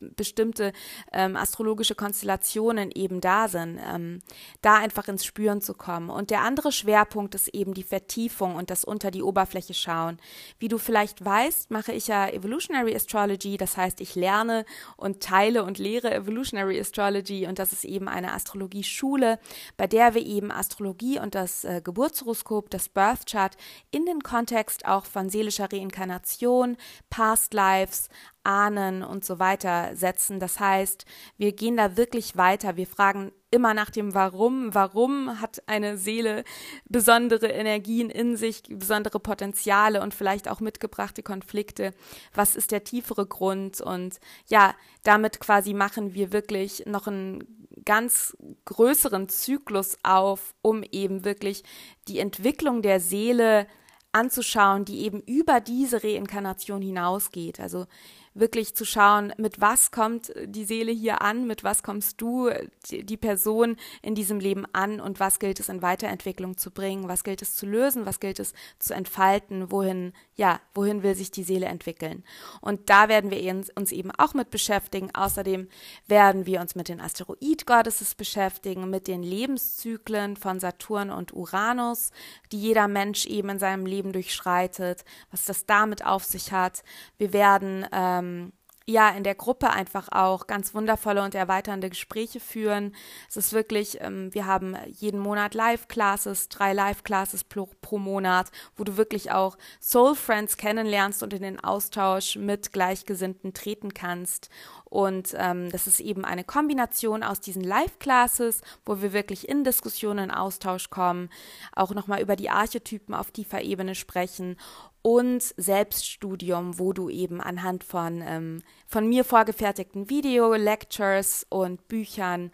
S1: bestimmte ähm, astrologische Konstellationen eben da sind, ähm, da einfach ins Spüren zu kommen. Und der andere Schwerpunkt ist eben die Vertiefung und das unter die Oberfläche schauen. Wie du vielleicht weißt, mache ich ja Evolutionary Astrology, das heißt, ich lerne und teile und lehre Evolutionary Astrology und das ist eben eine Astrologieschule, bei der wir eben Astrologie und das äh, Geburtshoroskop, das Birth Chart in den Kontext auch von seelischer Reinkarnation, Past Lives, Ahnen und so weiter setzen. Das heißt, wir gehen da wirklich weiter. Wir fragen immer nach dem Warum. Warum hat eine Seele besondere Energien in sich, besondere Potenziale und vielleicht auch mitgebrachte Konflikte? Was ist der tiefere Grund? Und ja, damit quasi machen wir wirklich noch einen ganz größeren Zyklus auf, um eben wirklich die Entwicklung der Seele anzuschauen, die eben über diese Reinkarnation hinausgeht. Also wirklich zu schauen, mit was kommt die Seele hier an, mit was kommst du, die Person in diesem Leben an und was gilt es in Weiterentwicklung zu bringen, was gilt es zu lösen, was gilt es zu entfalten, wohin, ja, wohin will sich die Seele entwickeln. Und da werden wir uns eben auch mit beschäftigen. Außerdem werden wir uns mit den Asteroid-Goddesses beschäftigen, mit den Lebenszyklen von Saturn und Uranus, die jeder Mensch eben in seinem Leben durchschreitet, was das damit auf sich hat. Wir werden äh, ähm, ja, in der Gruppe einfach auch ganz wundervolle und erweiternde Gespräche führen. Es ist wirklich, ähm, wir haben jeden Monat Live-Classes, drei Live-Classes pro, pro, Monat, wo du wirklich auch Soul Friends kennenlernst und in den Austausch mit Gleichgesinnten treten kannst. Und ähm, das ist eben eine Kombination aus diesen Live-Classes, wo wir wirklich in Diskussionen, Austausch kommen, auch nochmal über die Archetypen auf tiefer Ebene sprechen und Selbststudium, wo du eben anhand von, ähm, von mir vorgefertigten Video, Lectures und Büchern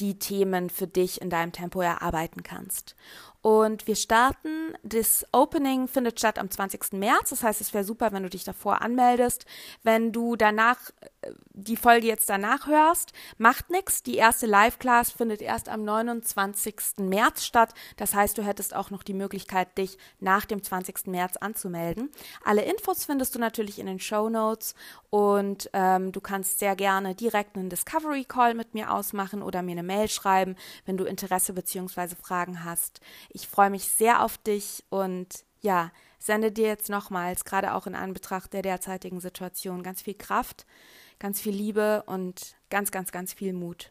S1: die Themen für dich in deinem Tempo erarbeiten kannst. Und wir starten, das Opening findet statt am 20. März, das heißt, es wäre super, wenn du dich davor anmeldest. Wenn du danach äh, die Folge jetzt danach hörst, macht nichts. Die erste Live-Class findet erst am 29. März statt. Das heißt, du hättest auch noch die Möglichkeit, dich nach dem 20. März anzumelden. Alle Infos findest du natürlich in den Show Notes und ähm, du kannst sehr gerne direkt einen Discovery Call mit mir ausmachen oder mir eine Mail schreiben, wenn du Interesse bzw. Fragen hast. Ich freue mich sehr auf dich und ja, sende dir jetzt nochmals, gerade auch in Anbetracht der derzeitigen Situation, ganz viel Kraft, ganz viel Liebe und ganz, ganz, ganz viel Mut.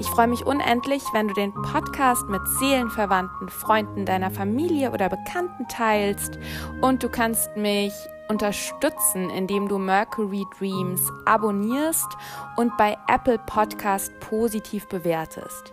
S1: Ich freue mich unendlich, wenn du den Podcast mit Seelenverwandten, Freunden deiner Familie oder Bekannten teilst und du kannst mich unterstützen, indem du Mercury Dreams abonnierst und bei Apple Podcast positiv bewertest.